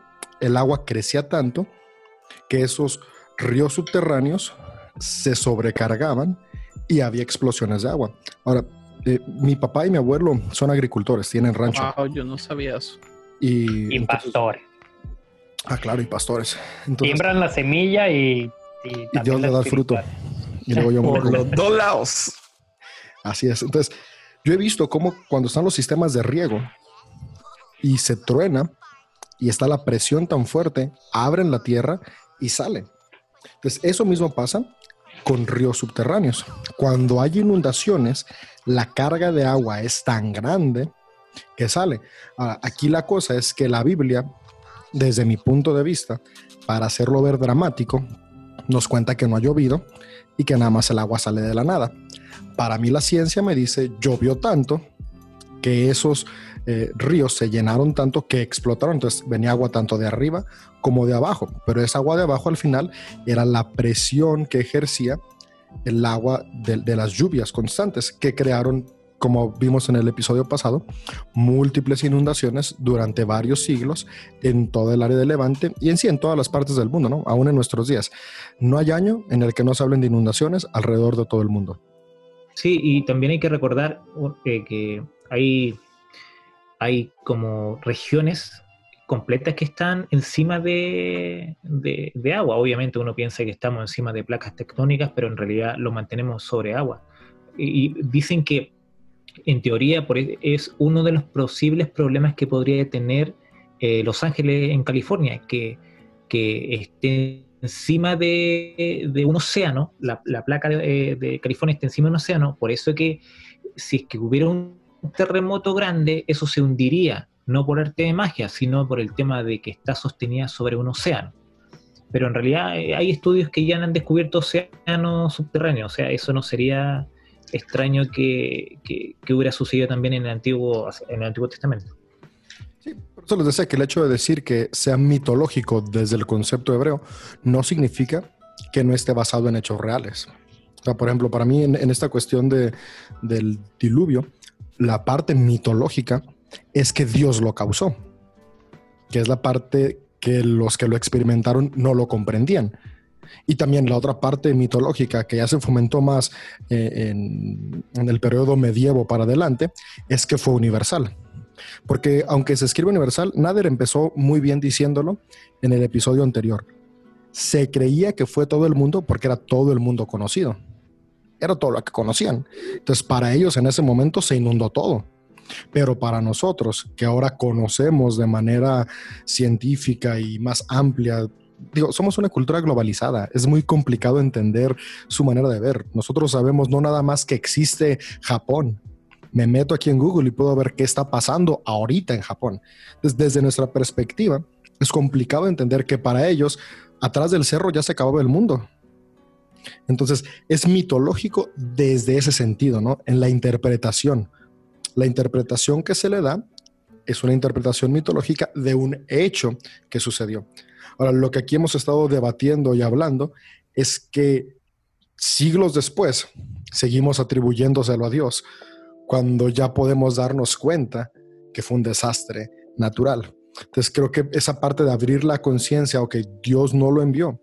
el agua crecía tanto que esos ríos subterráneos se sobrecargaban y había explosiones de agua. Ahora, eh, mi papá y mi abuelo son agricultores, tienen rancho. yo no sabía eso. Y, pastores. Ah, claro, y pastores. Siembran la semilla y, y, Dios le da el fruto. Y luego yo Por los dos lados. Así es. Entonces, yo he visto cómo cuando están los sistemas de riego y se truena y está la presión tan fuerte, abren la tierra y salen. Entonces, eso mismo pasa con ríos subterráneos. Cuando hay inundaciones, la carga de agua es tan grande que sale. aquí la cosa es que la Biblia, desde mi punto de vista, para hacerlo ver dramático, nos cuenta que no ha llovido y que nada más el agua sale de la nada. Para mí la ciencia me dice, llovió tanto que esos eh, ríos se llenaron tanto que explotaron, entonces venía agua tanto de arriba como de abajo, pero esa agua de abajo al final era la presión que ejercía el agua de, las lluvias constantes que crearon como vimos en el episodio pasado, múltiples inundaciones durante varios siglos en todo el área de Levante y en sí en todas las partes del mundo, ¿no? Aún en nuestros días. No hay año en el que no se hablen de inundaciones alrededor de todo el mundo. Sí, y también hay que recordar eh, que hay hay como regiones completas que están encima de, agua. Obviamente uno piensa que estamos encima de placas tectónicas, pero en realidad lo mantenemos sobre agua. Y, dicen que en teoría e, es uno de los posibles problemas que podría tener eh, Los Ángeles en California, que, que esté encima de, un océano, la, placa de, de, California está encima de un océano, por eso que si es que hubiera un terremoto grande, eso se hundiría, no por arte de magia, sino por el tema de que está sostenida sobre un océano. Pero en realidad eh, hay estudios que ya han descubierto océanos subterráneos, o sea, eso no sería extraño que, hubiera sucedido también en el Antiguo, en el Antiguo Testamento. Sí, por eso les decía que el hecho de decir que sea mitológico desde el concepto hebreo no significa que no esté basado en hechos reales. O sea, por ejemplo, para mí en, esta cuestión de, del diluvio, la parte mitológica es que Dios lo causó, que es la parte que los que lo experimentaron no lo comprendían. Y también la otra parte mitológica que ya se fomentó más eh, en, el periodo medievo para adelante es que fue universal. Porque aunque se escribe universal, Nader empezó muy bien diciéndolo en el episodio anterior. Se creía que fue todo el mundo porque era todo el mundo conocido era todo lo que conocían. Entonces, para ellos en ese momento se inundó todo. Pero para nosotros, que ahora conocemos de manera científica y más amplia, digo, somos una cultura globalizada. Es muy complicado entender su manera de ver. Nosotros sabemos no nada más que existe Japón. Me meto aquí en Google y puedo ver qué está pasando ahorita en Japón. desde nuestra perspectiva, es complicado entender que para ellos, atrás del cerro ya se acababa el mundo entonces, es mitológico desde ese sentido, ¿no? En la interpretación. La interpretación que se le da es una interpretación mitológica de un hecho que sucedió. Ahora, lo que aquí hemos estado debatiendo y hablando es que siglos después seguimos atribuyéndoselo a Dios cuando ya podemos darnos cuenta que fue un desastre natural. Entonces creo que esa parte de abrir la conciencia o que Dios no lo envió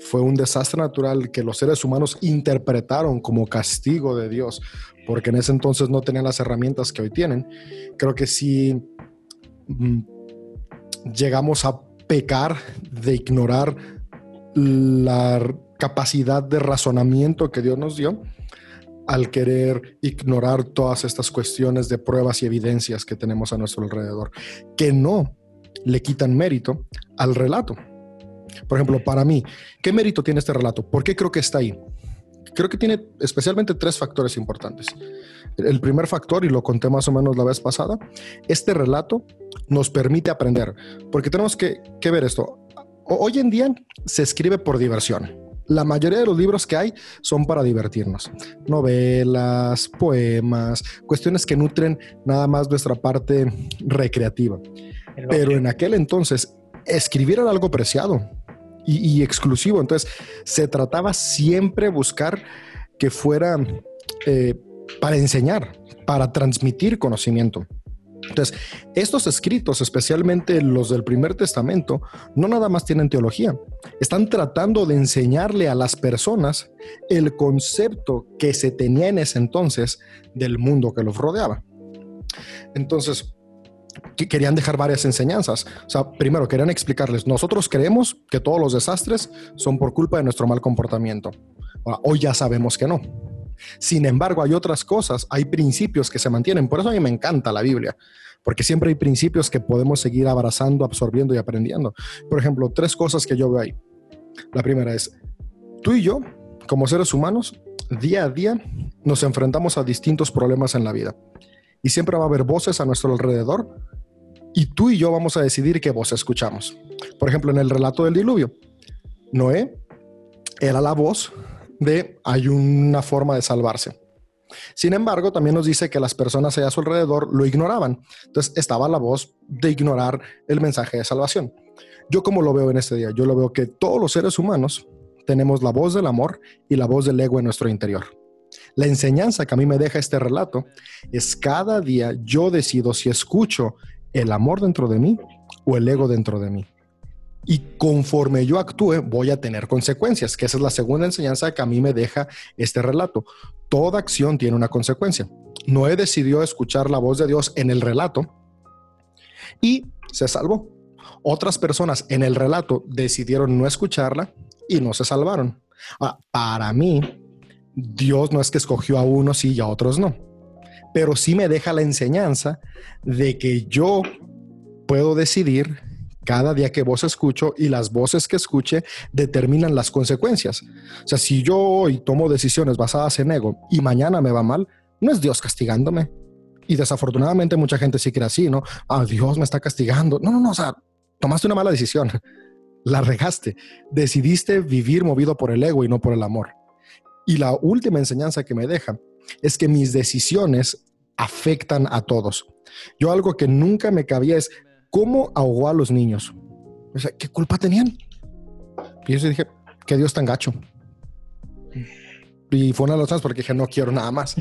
fue un desastre natural que los seres humanos interpretaron como castigo de Dios, porque en ese entonces no tenían las herramientas que hoy tienen. Creo que si mm, llegamos a pecar de ignorar la capacidad de razonamiento que Dios nos dio, al querer ignorar todas estas cuestiones de pruebas y evidencias que tenemos a nuestro alrededor, que no le quitan mérito al relato. Por ejemplo, para mí, ¿qué mérito tiene este relato? ¿Por qué creo que está ahí? Creo que tiene especialmente tres factores importantes. El primer factor, y lo conté más o menos la vez pasada, este relato nos permite aprender, porque tenemos que, ver esto. Hoy en día se escribe por diversión. La mayoría de los libros que hay son para divertirnos. Novelas, poemas, cuestiones que nutren nada más nuestra parte recreativa. Pero en aquel entonces, escribir era algo preciado y, exclusivo. Entonces, se trataba siempre buscar que fuera eh, para enseñar, para transmitir conocimiento. Entonces, estos escritos, especialmente los del primer testamento, no nada más tienen teología, están tratando de enseñarle a las personas el concepto que se tenía en ese entonces del mundo que los rodeaba. Entonces, querían dejar varias enseñanzas. O sea, primero querían explicarles, nosotros creemos que todos los desastres son por culpa de nuestro mal comportamiento. hoy ya sabemos que no. Sin embargo, hay otras cosas, hay principios que se mantienen. Por eso a mí me encanta la Biblia, porque siempre hay principios que podemos seguir abrazando, absorbiendo y aprendiendo. Por ejemplo, tres cosas que yo veo ahí. La primera es, tú y yo, como seres humanos, día a día nos enfrentamos a distintos problemas en la vida. Y siempre va a haber voces a nuestro alrededor y tú y yo vamos a decidir qué voz escuchamos. Por ejemplo, en el relato del diluvio, Noé era la voz de hay una forma de salvarse. Sin embargo, también nos dice que las personas allá a su alrededor lo ignoraban. Entonces estaba la voz de ignorar el mensaje de salvación. Yo como lo veo en este día, yo lo veo que todos los seres humanos tenemos la voz del amor y la voz del ego en nuestro interior. La enseñanza que a mí me deja este relato es cada día yo decido si escucho el amor dentro de mí o el ego dentro de mí. Y conforme yo actúe, voy a tener consecuencias, que esa es la segunda enseñanza que a mí me deja este relato. Toda acción tiene una consecuencia. Noé decidió escuchar la voz de Dios en el relato y se salvó. Otras personas en el relato decidieron no escucharla y no se salvaron. para mí, Dios no es que escogió a unos y a otros no, pero sí me deja la enseñanza de que yo puedo decidir cada día que vos escucho y las voces que escuche determinan las consecuencias. O sea, si yo hoy tomo decisiones basadas en ego y mañana me va mal, no es Dios castigándome. Y desafortunadamente mucha gente sí cree así, ¿no? Ah, Dios me está castigando. No, no, no, o sea, tomaste una mala decisión. La regaste. Decidiste vivir movido por el ego y no por el amor. Y la última enseñanza que me deja es que mis decisiones afectan a todos. Yo algo que nunca me cabía es, ¿Cómo ahogó a los niños? O sea, ¿qué culpa tenían? Y yo dije, que Dios tan gacho. Y fue una de las cosas porque dije, no quiero nada más.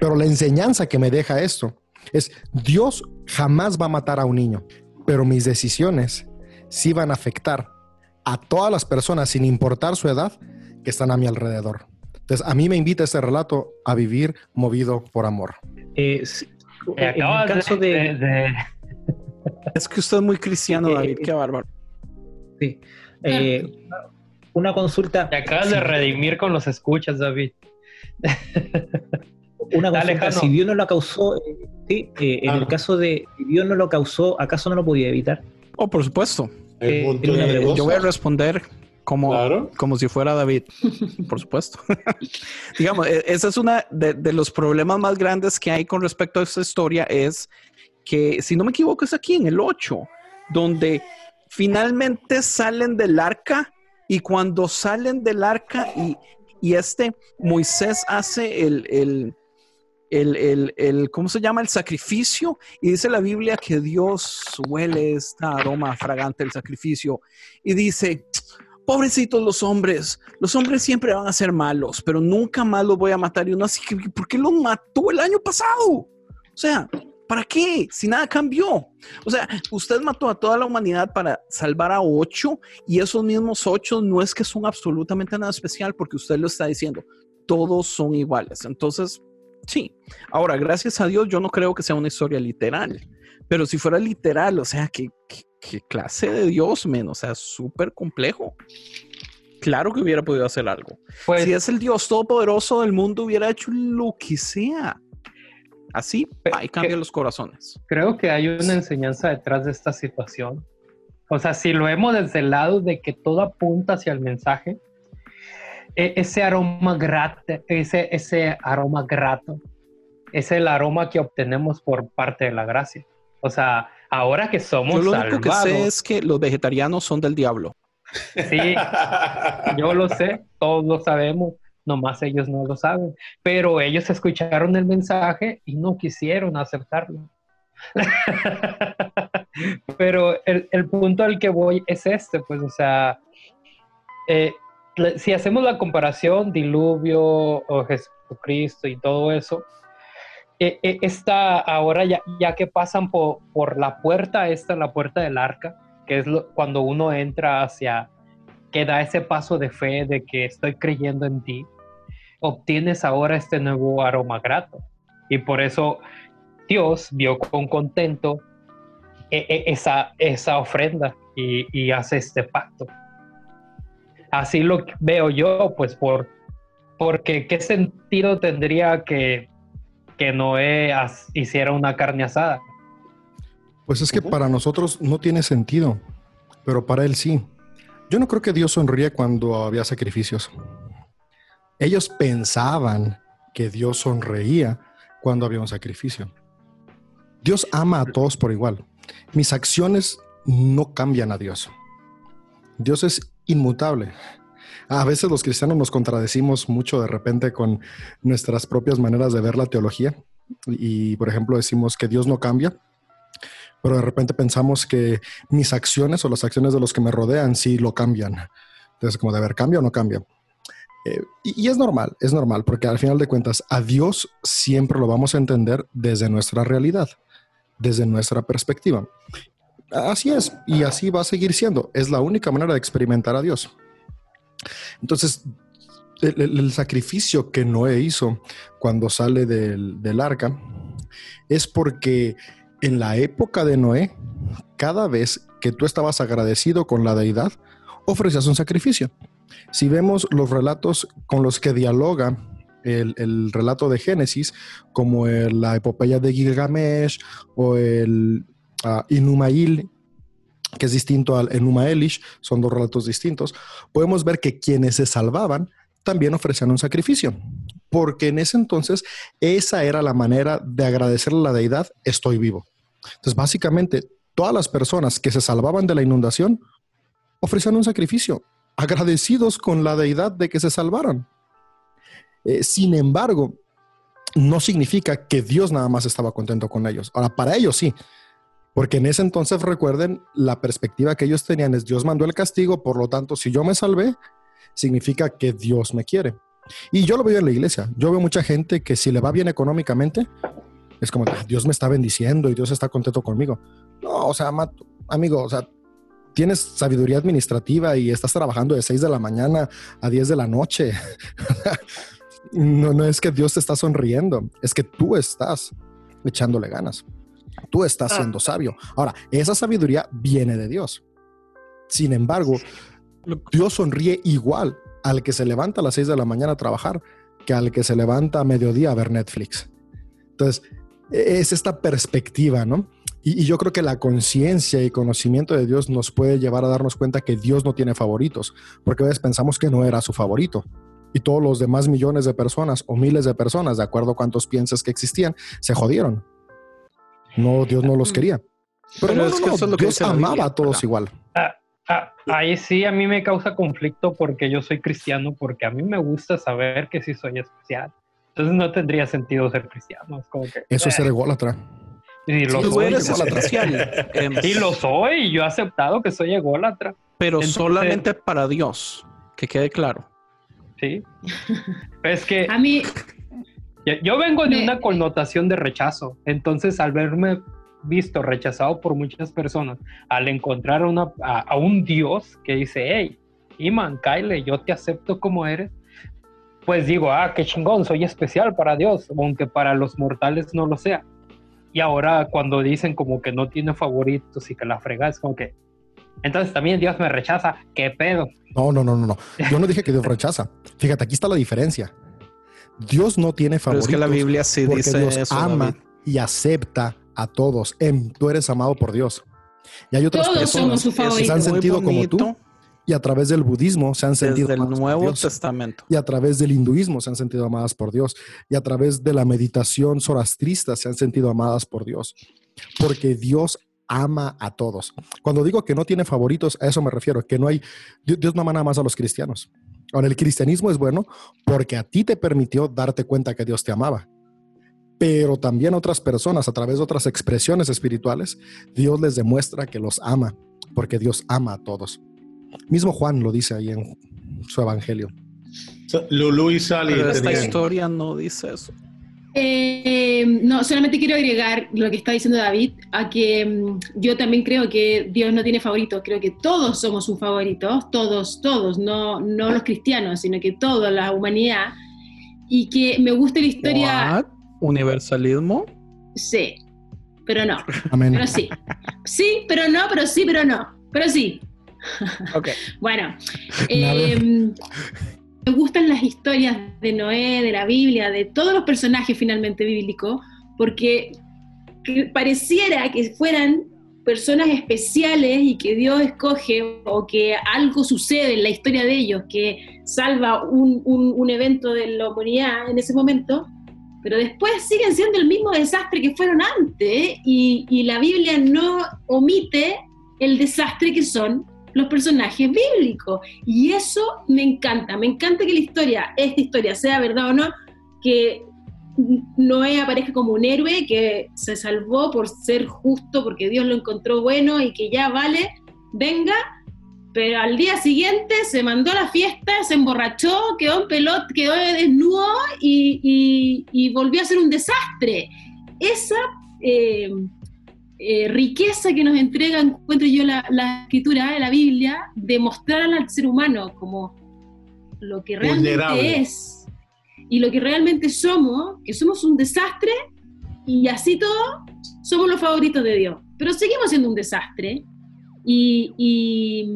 Pero la enseñanza que me deja esto es, Dios jamás va a matar a un niño, pero mis decisiones sí van a afectar a todas las personas, sin importar su edad, que están a mi alrededor. Entonces, a mí me invita este relato a vivir movido por amor. Eh, en el caso de es que usted es muy cristiano, David, qué bárbaro. Sí. Eh, una consulta. Te acabas de redimir con los escuchas, David. Una consulta, si Dios no lo causó, eh, sí, eh, en el caso de si Dios no lo causó, ¿acaso no lo podía evitar? Oh, por supuesto. yo voy a responder como, como si fuera David, por supuesto. Digamos, e, ese es uno de, de, los problemas más grandes que hay con respecto a esta historia, es que si no me equivoco es aquí en el 8, donde finalmente salen del arca y cuando salen del arca y, este Moisés hace el, el, el, el, ¿cómo se llama? El sacrificio. Y dice la Biblia que Dios huele este aroma fragante del sacrificio. Y dice, pobrecitos los hombres, los hombres siempre van a ser malos, pero nunca más los voy a matar. Y uno así, ¿por qué los mató el año pasado? O sea, ¿Para qué? Si nada cambió. O sea, usted mató a toda la humanidad para salvar a ocho y esos mismos ocho no es que son absolutamente nada especial porque usted lo está diciendo. Todos son iguales. Entonces, sí. Ahora, gracias a Dios, yo no creo que sea una historia literal. Pero si fuera literal, o sea, ¿qué, clase de Dios, menos? O sea, súper complejo. Claro que hubiera podido hacer algo. Pues si es el Dios todopoderoso del mundo, hubiera hecho lo que sea. Así, ahí cambian los corazones. Creo que hay una enseñanza detrás de esta situación. O sea, si lo vemos desde el lado de que todo apunta hacia el mensaje, e, ese aroma grato, ese, ese aroma grato, es el aroma que obtenemos por parte de la gracia. O sea, ahora que somos Yo lo único que sé es que los vegetarianos son del diablo. Sí, yo lo sé, todos lo sabemos, nomás ellos no lo saben, pero ellos escucharon el mensaje y no quisieron aceptarlo. pero el, el, punto al que voy es este, pues, o sea, eh, si hacemos la comparación, diluvio o Jesucristo y todo eso, eh, eh, está ahora ya, ya que pasan por, por, la puerta, esta la puerta del arca, que es cuando uno entra hacia, que da ese paso de fe de que estoy creyendo en ti, obtienes ahora este nuevo aroma grato. Y por eso Dios vio con contento eh, esa, esa ofrenda y, y hace este pacto. Así lo veo yo, pues por, porque qué sentido tendría que que Noé hiciera una carne asada. Pues es que para nosotros no tiene sentido, pero para él sí. Yo no creo que Dios sonríe cuando había sacrificios. Ellos pensaban que Dios sonreía cuando había un sacrificio. Dios ama a todos por igual. Mis acciones no cambian a Dios. Dios es inmutable a veces los cristianos nos contradecimos mucho de repente con nuestras propias maneras de ver la teología. Y, por ejemplo, decimos que Dios no cambia, pero de repente pensamos que mis acciones o las acciones de los que me rodean sí lo cambian. Entonces, como de ver, ¿cambia o no cambia? Eh, y, y, es normal, es normal, porque al final de cuentas, a Dios siempre lo vamos a entender desde nuestra realidad, desde nuestra perspectiva. Así es, y así va a seguir siendo. Es la única manera de experimentar a Dios. Entonces, el, sacrificio que Noé hizo cuando sale del, arca es porque en la época de Noé, cada vez que tú estabas agradecido con la deidad, ofrecías un sacrificio. Si vemos los relatos con los que dialoga el, relato de Génesis, como la epopeya de Gilgamesh o el uh, Inumail que es distinto al Enuma Elish, son dos relatos distintos, podemos ver que quienes se salvaban también ofrecían un sacrificio, porque en ese entonces esa era la manera de agradecerle a la deidad, estoy vivo. Entonces, básicamente, todas las personas que se salvaban de la inundación ofrecían un sacrificio, agradecidos con la deidad de que se salvaron. Eh, sin embargo, no significa que Dios nada más estaba contento con ellos. Ahora, para ellos sí, porque en ese entonces, recuerden, la perspectiva que ellos tenían es Dios mandó el castigo, por lo tanto, si yo me salvé, significa que Dios me quiere. Y yo lo veo en la iglesia. Yo veo mucha gente que si le va bien económicamente, es como, ah, Dios me está bendiciendo y Dios está contento conmigo. No, o sea, amigo, o sea, tienes sabiduría administrativa y estás trabajando de 6 de la mañana a 10 de la noche. no, no es que Dios te está sonriendo, es que tú estás echándole ganas. Tú estás ah. siendo sabio. Ahora, esa sabiduría viene de Dios. Sin embargo, Dios sonríe igual al que se levanta a las 6 de la mañana a trabajar que al que se levanta a mediodía a ver Netflix. Entonces, e-, es esta perspectiva, ¿no? Y, yo creo que la conciencia y conocimiento de Dios nos puede llevar a darnos cuenta que Dios no tiene favoritos, porque a veces pensamos que no era su favorito. Y todos los demás millones de personas o miles de personas, de acuerdo a cuántos piensas que existían, se jodieron. No, Dios no los quería. Pero, no, no, Dios amaba a todos igual. Ah, ah, ahí sí a mí me causa conflicto porque yo soy cristiano, porque a mí me gusta saber que sí soy especial. Entonces no tendría sentido ser cristiano. Eso es ser eh. ególatra. Y lo soy. Em, y lo soy, yo he aceptado que soy ególatra. Pero solamente para Dios, que quede claro. Sí. es que. A mí, yo vengo de una connotación de rechazo, entonces al verme visto rechazado por muchas personas, al encontrar a, un Dios que dice, hey, Iman, Kyle, yo te acepto como eres, pues digo, ah, qué chingón, soy especial para Dios, aunque para los mortales no lo sea. Y ahora cuando dicen como que no tiene favoritos y que la frega es como que, entonces también Dios me rechaza, ¿qué pedo? No, no, no, no, no. Yo no dije que Dios rechaza. Fíjate, aquí está la diferencia. Dios no tiene favoritos. es que la Biblia sí porque dice Dios ama y acepta a todos. tú eres amado por Dios. Y hay otras personas que se han sentido como tú y a través del budismo se han sentido Desde el Nuevo Testamento y a través del hinduismo se han sentido amadas por Dios y a través de la meditación zoroastrista se han sentido amadas por Dios porque Dios ama a todos. Cuando digo que no tiene favoritos, a eso me refiero, que no hay, Dios no ama nada más a los cristianos. Ahora, el cristianismo es bueno porque a ti te permitió darte cuenta que Dios te amaba. Pero también otras personas, a través de otras expresiones espirituales, Dios les demuestra que los ama, porque Dios ama a todos. Mismo Juan lo dice ahí en su evangelio. Lulu y Sally. Pero esta historia no dice eso. Eh, no, solamente quiero agregar lo que está diciendo David, a que mm, yo también creo que Dios no tiene favoritos, creo que todos somos un favorito, todos, todos, no, no los cristianos, sino que toda la humanidad, y que me gusta la historia... ¿Universalismo? Sí, pero no, pero sí. Sí, pero no, pero sí, pero no, pero sí. Ok. bueno, eh, me gustan las historias de Noé, de la Biblia, de todos los personajes finalmente bíblicos, porque pareciera que fueran personas especiales y que Dios escoge o que algo sucede en la historia de ellos que salva un, un, evento de la humanidad en ese momento, pero después siguen siendo el mismo desastre que fueron antes y, y la Biblia no omite el desastre que son los personajes bíblicos. Y eso me encanta, me encanta que la historia, esta historia, sea verdad o no, que Noé aparezca como un héroe que se salvó por ser justo, porque Dios lo encontró bueno y que ya vale, venga, pero al día siguiente se mandó a la fiesta, se emborrachó, quedó en pelot, quedó desnudo y, volvió a ser un desastre. Esa eh, eh, riqueza que nos entrega, encuentro yo, la, escritura de la Biblia, de mostrar al ser humano como lo que realmente es y lo que realmente somos, que somos un desastre y así todo, somos los favoritos de Dios. Pero seguimos siendo un desastre. Y, y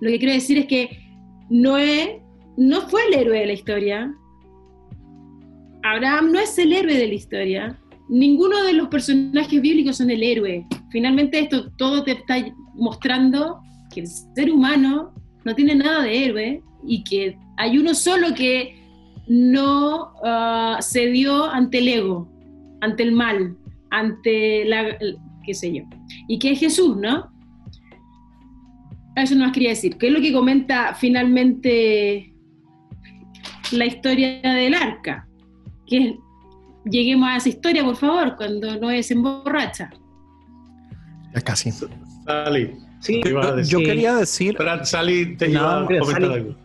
lo que quiero decir es que Noé no fue el héroe de la historia, Abraham no es el héroe de la historia, ninguno de los personajes bíblicos son el héroe. Finalmente esto todo te está mostrando que el ser humano no tiene nada de héroe y que hay uno solo que no uh, cedió ante el ego, ante el mal, ante la, qué sé yo, y que es Jesús, ¿no? Eso no más quería decir. ¿Qué es lo que comenta finalmente la historia del arca? Que lleguemos a esa historia, por favor, cuando no es emborracha. Ya casi. Sally. Sí, yo quería decir. Espera, Sally, te iba a comentar algo.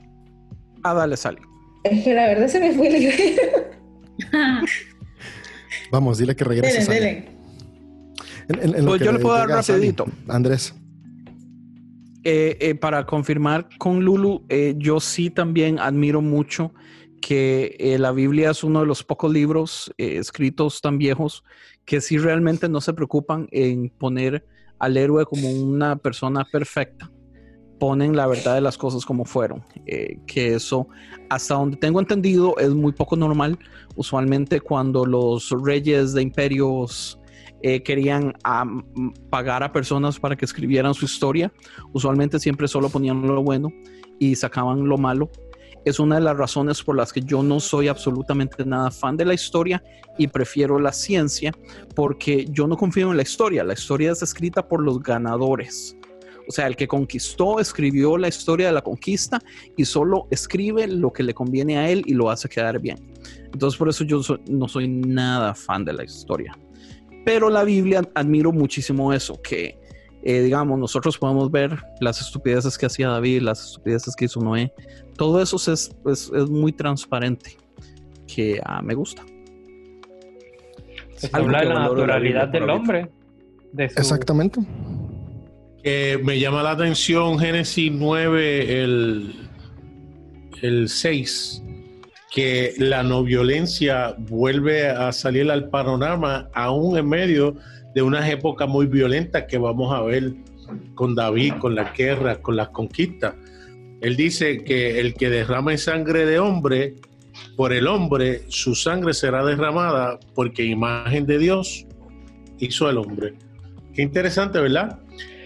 Ah, dale, Sally. Es que la verdad se me fue la Vamos, dile que regrese. Dele, dele. pues yo le puedo dar rapidito. Andrés. Eh, eh, para confirmar con Lulu, eh, yo sí también admiro mucho que eh, la Biblia es uno de los pocos libros eh, escritos tan viejos que sí realmente no se preocupan en poner al héroe como una persona perfecta. Ponen la verdad de las cosas como fueron. Eh, que eso, hasta donde tengo entendido, es muy poco normal. Usualmente cuando los reyes de imperios querían pagar a personas para que escribieran su historia, usualmente siempre solo ponían lo bueno y sacaban lo malo es una de las razones por las que yo no soy absolutamente nada fan de la historia y prefiero la ciencia porque yo no confío en la historia. La historia es escrita por los ganadores. O sea, el que conquistó escribió la historia de la conquista y solo escribe lo que le conviene a él y lo hace quedar bien. Entonces por eso yo no soy nada fan de la historia. Pero la Biblia admiro muchísimo eso, que eh, digamos, nosotros podemos ver las estupideces que hacía David, las estupideces que hizo Noé. Todo eso es, es, muy transparente, que ah, me gusta. habla de la naturalidad del hombre. Exactamente. me llama la atención Génesis 9, el, el 6, que la no violencia vuelve a salir al panorama aún en medio de unas épocas muy violentas que vamos a ver con David, con las guerras, con las conquistas. Él dice que el que derrame sangre de hombre, por el hombre, su sangre será derramada porque imagen de Dios hizo el hombre. Qué interesante, ¿verdad?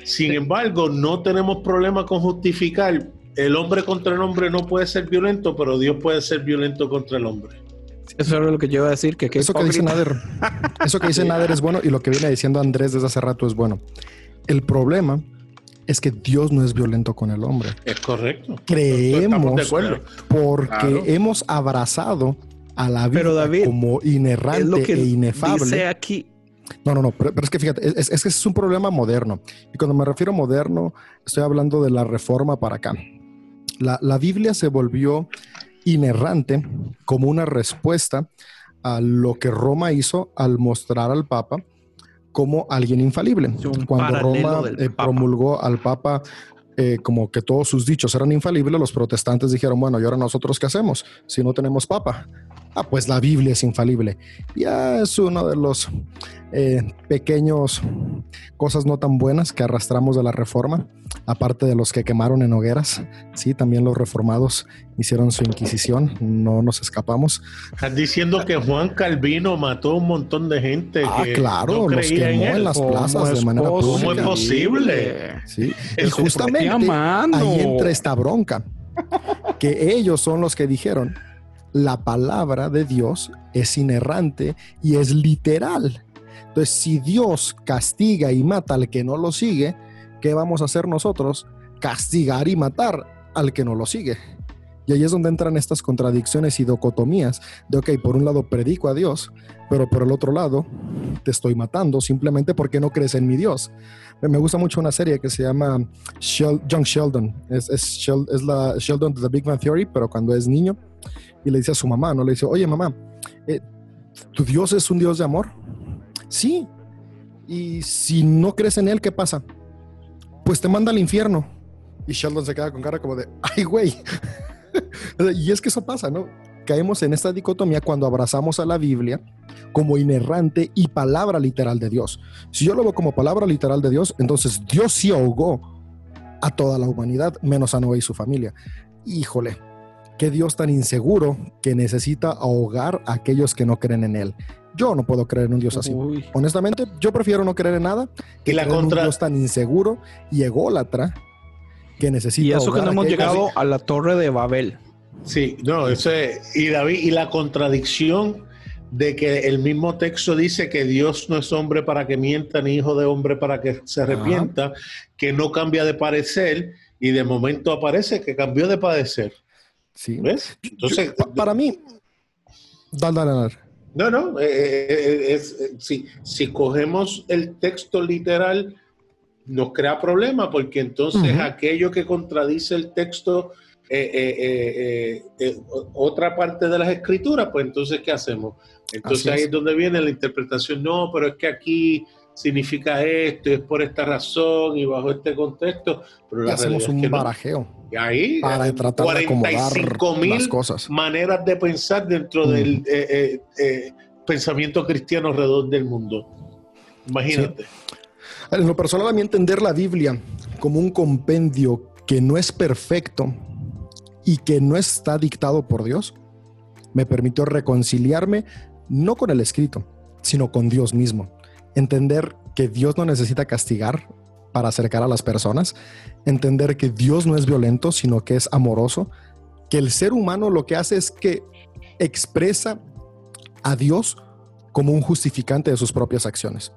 Sin embargo, no tenemos problema con justificar. El hombre contra el hombre no puede ser violento, pero Dios puede ser violento contra el hombre. Eso es lo que yo iba a decir. Que, eso, que dice Nader, eso que dice Nader es bueno y lo que viene diciendo Andrés desde hace rato es bueno. El problema es que Dios no es violento con el hombre. Es correcto. Creemos porque hemos abrazado a la vida como inerrante e inefable. aquí. No, no, no, pero, es que fíjate, es, es, que es un problema moderno. Y cuando me refiero a moderno, estoy hablando de la reforma para acá. La, la Biblia se volvió inerrante como una respuesta a lo que Roma hizo al mostrar al Papa como alguien infalible. Cuando Roma eh, promulgó al Papa eh, como que todos sus dichos eran infalibles, los protestantes dijeron, bueno, ¿y ahora nosotros qué hacemos si no tenemos Papa? Ah, pues la Biblia es infalible. Ya es uno de los eh, pequeños cosas no tan buenas que arrastramos de la reforma, aparte de los que quemaron en hogueras. Sí, también los reformados hicieron su inquisición, no nos escapamos. Estás diciendo que Juan Calvino mató un montón de gente. Ah, claro, los quemó en, las plazas de manera pública. ¿Cómo es posible? Sí, y justamente ahí entra esta bronca, que ellos son los que dijeron la palabra de Dios es inerrante y es literal. Entonces, si Dios castiga y mata al que no lo sigue, ¿qué vamos a hacer nosotros? Castigar y matar al que no lo sigue. Y ahí es donde entran estas contradicciones y dicotomías de, ok, por un lado predico a Dios, pero por el otro lado te estoy matando simplemente porque no crees en mi Dios. Me gusta mucho una serie que se llama John Sheldon. Es, es la Sheldon de The Big Bang Theory, pero cuando es niño y le dice a su mamá, ¿no? Le dice, oye mamá, eh, ¿tu Dios es un Dios de amor? Sí. Y si no crees en Él, ¿qué pasa? Pues te manda al infierno. Y Sheldon se queda con cara como de, ay, güey. y es que eso pasa, ¿no? Caemos en esta dicotomía cuando abrazamos a la Biblia como inerrante y palabra literal de Dios. Si yo lo veo como palabra literal de Dios, entonces Dios sí ahogó a toda la humanidad, menos a Noé y su familia. Híjole, qué Dios tan inseguro que necesita ahogar a aquellos que no creen en Él. Yo no puedo creer en un Dios así. Honestamente, yo prefiero no creer en nada que la un Dios tan inseguro y ególatra que necesita. Y eso que no hemos llegado a la torre de Babel. Sí, no, ese, y David, y la contradicción de que el mismo texto dice que Dios no es hombre para que mienta, ni hijo de hombre para que se arrepienta, que no cambia de parecer, y de momento aparece que cambió de padecer. Sí. ¿Ves? Entonces, para mí, dale, dale, dale. No, no, eh, eh, eh, es, si, si, cogemos el texto literal, nos crea problema, porque entonces aquello que contradice el texto, otra parte de las escrituras, pues entonces, ¿qué hacemos? Entonces ahí es donde viene la interpretación, no, pero es que aquí significa esto, es por esta razón y bajo este contexto, pero la hacemos un barajeo. Y ahí, para eh, tratar 45 mil maneras de pensar dentro del eh, eh, pensamiento cristiano alrededor del mundo. Imagínate. En lo personal, a mí entender la Biblia como un compendio que no es perfecto y que no está dictado por Dios, me permitió reconciliarme no con el escrito, sino con Dios mismo. Entender que Dios no necesita castigar para acercar a las personas, entender que Dios no es violento, sino que es amoroso, que el ser humano lo que hace es que expresa a Dios como un justificante de sus propias acciones.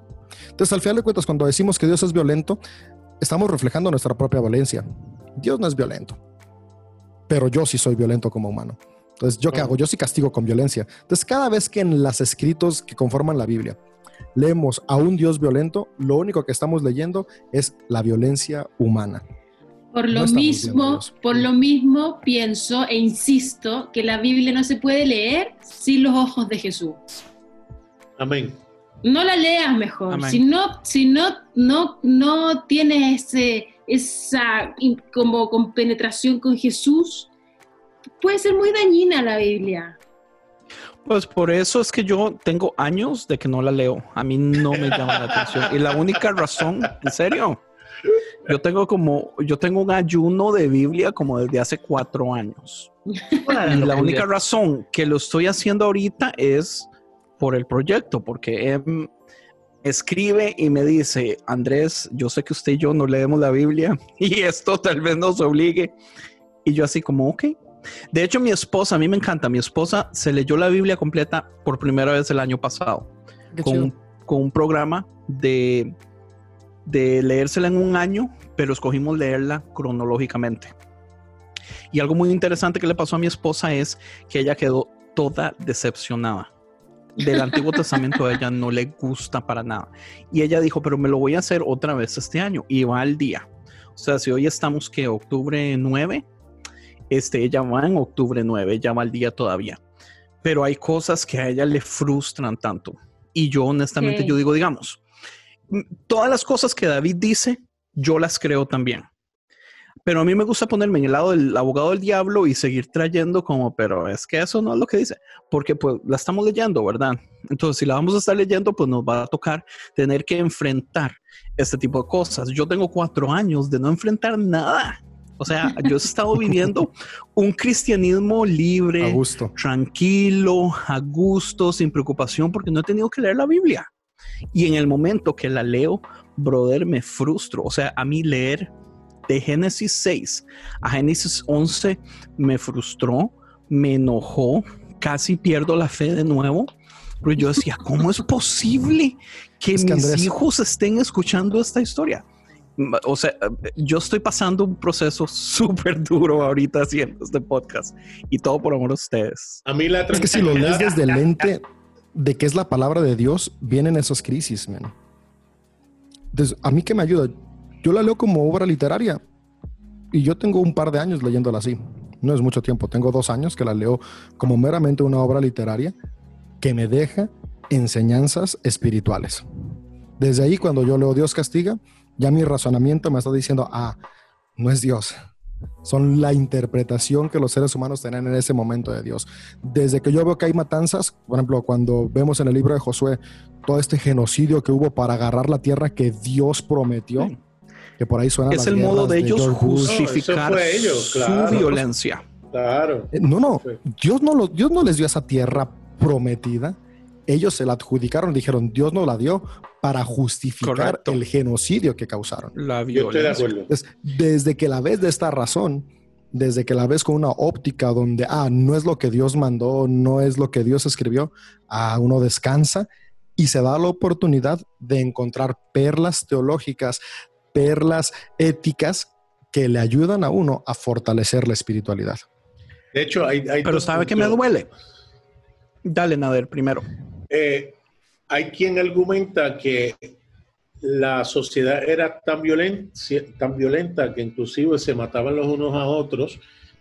Entonces, al final de cuentas, cuando decimos que Dios es violento, estamos reflejando nuestra propia violencia. Dios no es violento, pero yo sí soy violento como humano. Entonces, ¿yo qué hago? Yo sí castigo con violencia. Entonces, cada vez que en los escritos que conforman la Biblia leemos a un Dios violento, lo único que estamos leyendo es la violencia humana. Por lo mismo, por lo mismo pienso e insisto que la Biblia no se puede leer sin los ojos de Jesús. Amén. No la leas mejor. Si no, si no, no, no tienes ese, esa como compenetración con Jesús, puede ser muy dañina la Biblia. Pues por eso es que yo tengo años de que no la leo. A mí no me llama la atención. Y la única razón, en serio, yo tengo como, yo tengo un ayuno de Biblia como desde hace cuatro años. Y la única razón que lo estoy haciendo ahorita es por el proyecto, porque em, escribe y me dice, Andrés, yo sé que usted y yo no leemos la Biblia y esto tal vez nos obligue. Y yo así como, ok, De hecho, mi esposa, a mí me encanta, mi esposa se leyó la Biblia completa por primera vez el año pasado con, con, un programa de, de leérsela en un año, pero escogimos leerla cronológicamente. Y algo muy interesante que le pasó a mi esposa es que ella quedó toda decepcionada. Del Antiguo Testamento a ella no le gusta para nada. Y ella dijo, pero me lo voy a hacer otra vez este año. Y va al día. O sea, si hoy estamos que octubre 9, este, ella va en octubre 9, ella va al día todavía. Pero hay cosas que a ella le frustran tanto. Y yo honestamente, yo digo, digamos, todas las cosas que David dice, yo las creo también. Pero a mí me gusta ponerme en el lado del abogado del diablo y seguir trayendo como, pero es que eso no es lo que dice, porque pues la estamos leyendo, ¿verdad? Entonces, si la vamos a estar leyendo, pues nos va a tocar tener que enfrentar este tipo de cosas. Yo tengo cuatro años de no enfrentar nada. O sea, yo he estado viviendo un cristianismo libre, tranquilo, a gusto, sin preocupación, porque no he tenido que leer la Biblia. Y en el momento que la leo, brother, me frustro. O sea, a mí leer de Génesis 6 a Génesis 11 me frustró, me enojó, casi pierdo la fe de nuevo. Pero yo decía, ¿cómo es posible que mis hijos estén escuchando esta historia? O sea, yo estoy pasando un proceso súper duro ahorita haciendo este podcast y todo por amor a ustedes. A mí la Es que si lo lees desde el lente de que es la palabra de Dios, vienen esas crisis, man. a mí que me ayuda, yo la leo como obra literaria y yo tengo un par de años leyéndola así. No es mucho tiempo, tengo dos años que la leo como meramente una obra literaria que me deja enseñanzas espirituales. Desde ahí, cuando yo leo Dios castiga, ya mi razonamiento me está diciendo, ah, no es Dios. Son la interpretación que los seres humanos tienen en ese momento de Dios. Desde que yo veo que hay matanzas, por ejemplo, cuando vemos en el libro de Josué todo este genocidio que hubo para agarrar la tierra que Dios prometió, que por ahí suena. Es el modo de, ellos justificar su violencia. Claro. Eh, no, no, Dios no, lo, Dios no les dio esa tierra prometida. Ellos se la adjudicaron, dijeron, Dios no la dio para justificar el genocidio que causaron. La violencia. desde que la ves de esta razón, desde que la ves con una óptica donde, ah, no es lo que Dios mandó, no es lo que Dios escribió, a ah, uno descansa y se da la oportunidad de encontrar perlas teológicas, perlas éticas que le ayudan a uno a fortalecer la espiritualidad. De hecho, hay... Pero ¿sabe que me duele? Dale, Nader, primero. Eh, hay quien argumenta que la sociedad era tan violenta, tan violenta que inclusive se mataban los unos a otros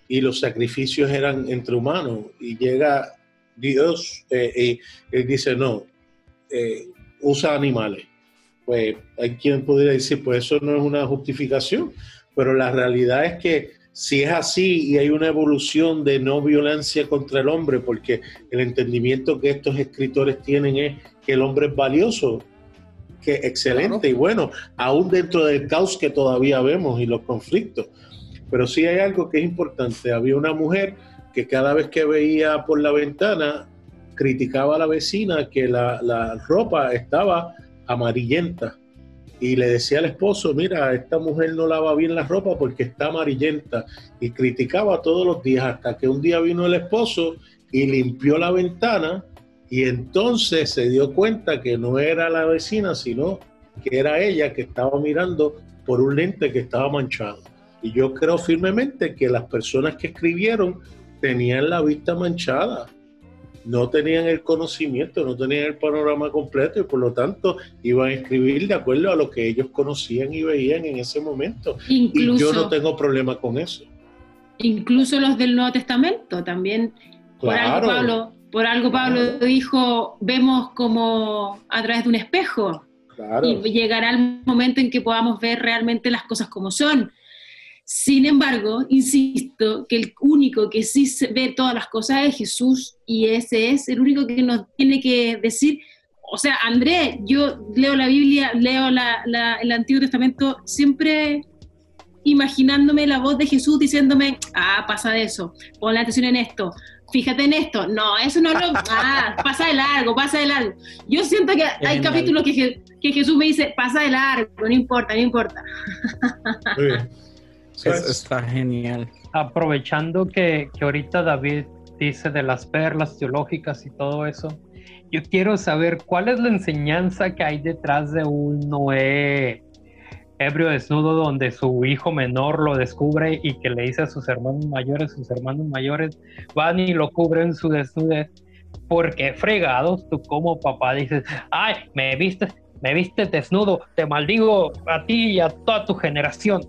y los sacrificios eran entre humanos. Y llega Dios eh, y él dice, no, eh, usa animales pues hay quien podría decir, pues eso no es una justificación, pero la realidad es que si es así y hay una evolución de no violencia contra el hombre, porque el entendimiento que estos escritores tienen es que el hombre es valioso, que excelente y bueno, aún dentro del caos que todavía vemos y los conflictos. Pero sí hay algo que es importante. Había una mujer que cada vez que veía por la ventana criticaba a la vecina que la, la ropa estaba amarillenta. Y le decía al esposo, mira, esta mujer no lava bien la ropa porque está amarillenta. Y criticaba todos los días hasta que un día vino el esposo y limpió la ventana y entonces se dio cuenta que no era la vecina, sino que era ella que estaba mirando por un lente que estaba manchado. Y yo creo firmemente que las personas que escribieron tenían la vista manchada no tenían el conocimiento, no tenían el panorama completo y por lo tanto iban a escribir de acuerdo a lo que ellos conocían y veían en ese momento. y yo no tengo problema con eso. Incluso los del Nuevo Testamento también. Por algo Pablo, por algo Pablo dijo, vemos como a través de un espejo. Y llegará el momento en que podamos ver realmente las cosas como son. Sin embargo, insisto que el único que sí ve todas las cosas es Jesús y ese es el único que nos tiene que decir, o sea, Andrés, yo leo la Biblia, leo el Antiguo Testamento siempre imaginándome la voz de Jesús diciéndome, ah, pasa de eso, pon la atención en esto, fíjate en esto, no, eso no lo, ah, pasa de largo, pasa de largo. Yo siento que hay capítulos que, que Jesús me dice, pasa de largo, no importa, no importa. Está genial. Aprovechando que, que ahorita David dice de las perlas teológicas y todo eso, yo quiero saber cuál es la enseñanza que hay detrás de un Noé ebrio desnudo donde su hijo menor lo descubre y que le dice a sus hermanos mayores, sus hermanos mayores van y lo cubren su desnudez. Porque fregados tú como papá dices, ay, me viste, me viste desnudo, te maldigo a ti y a toda tu generación.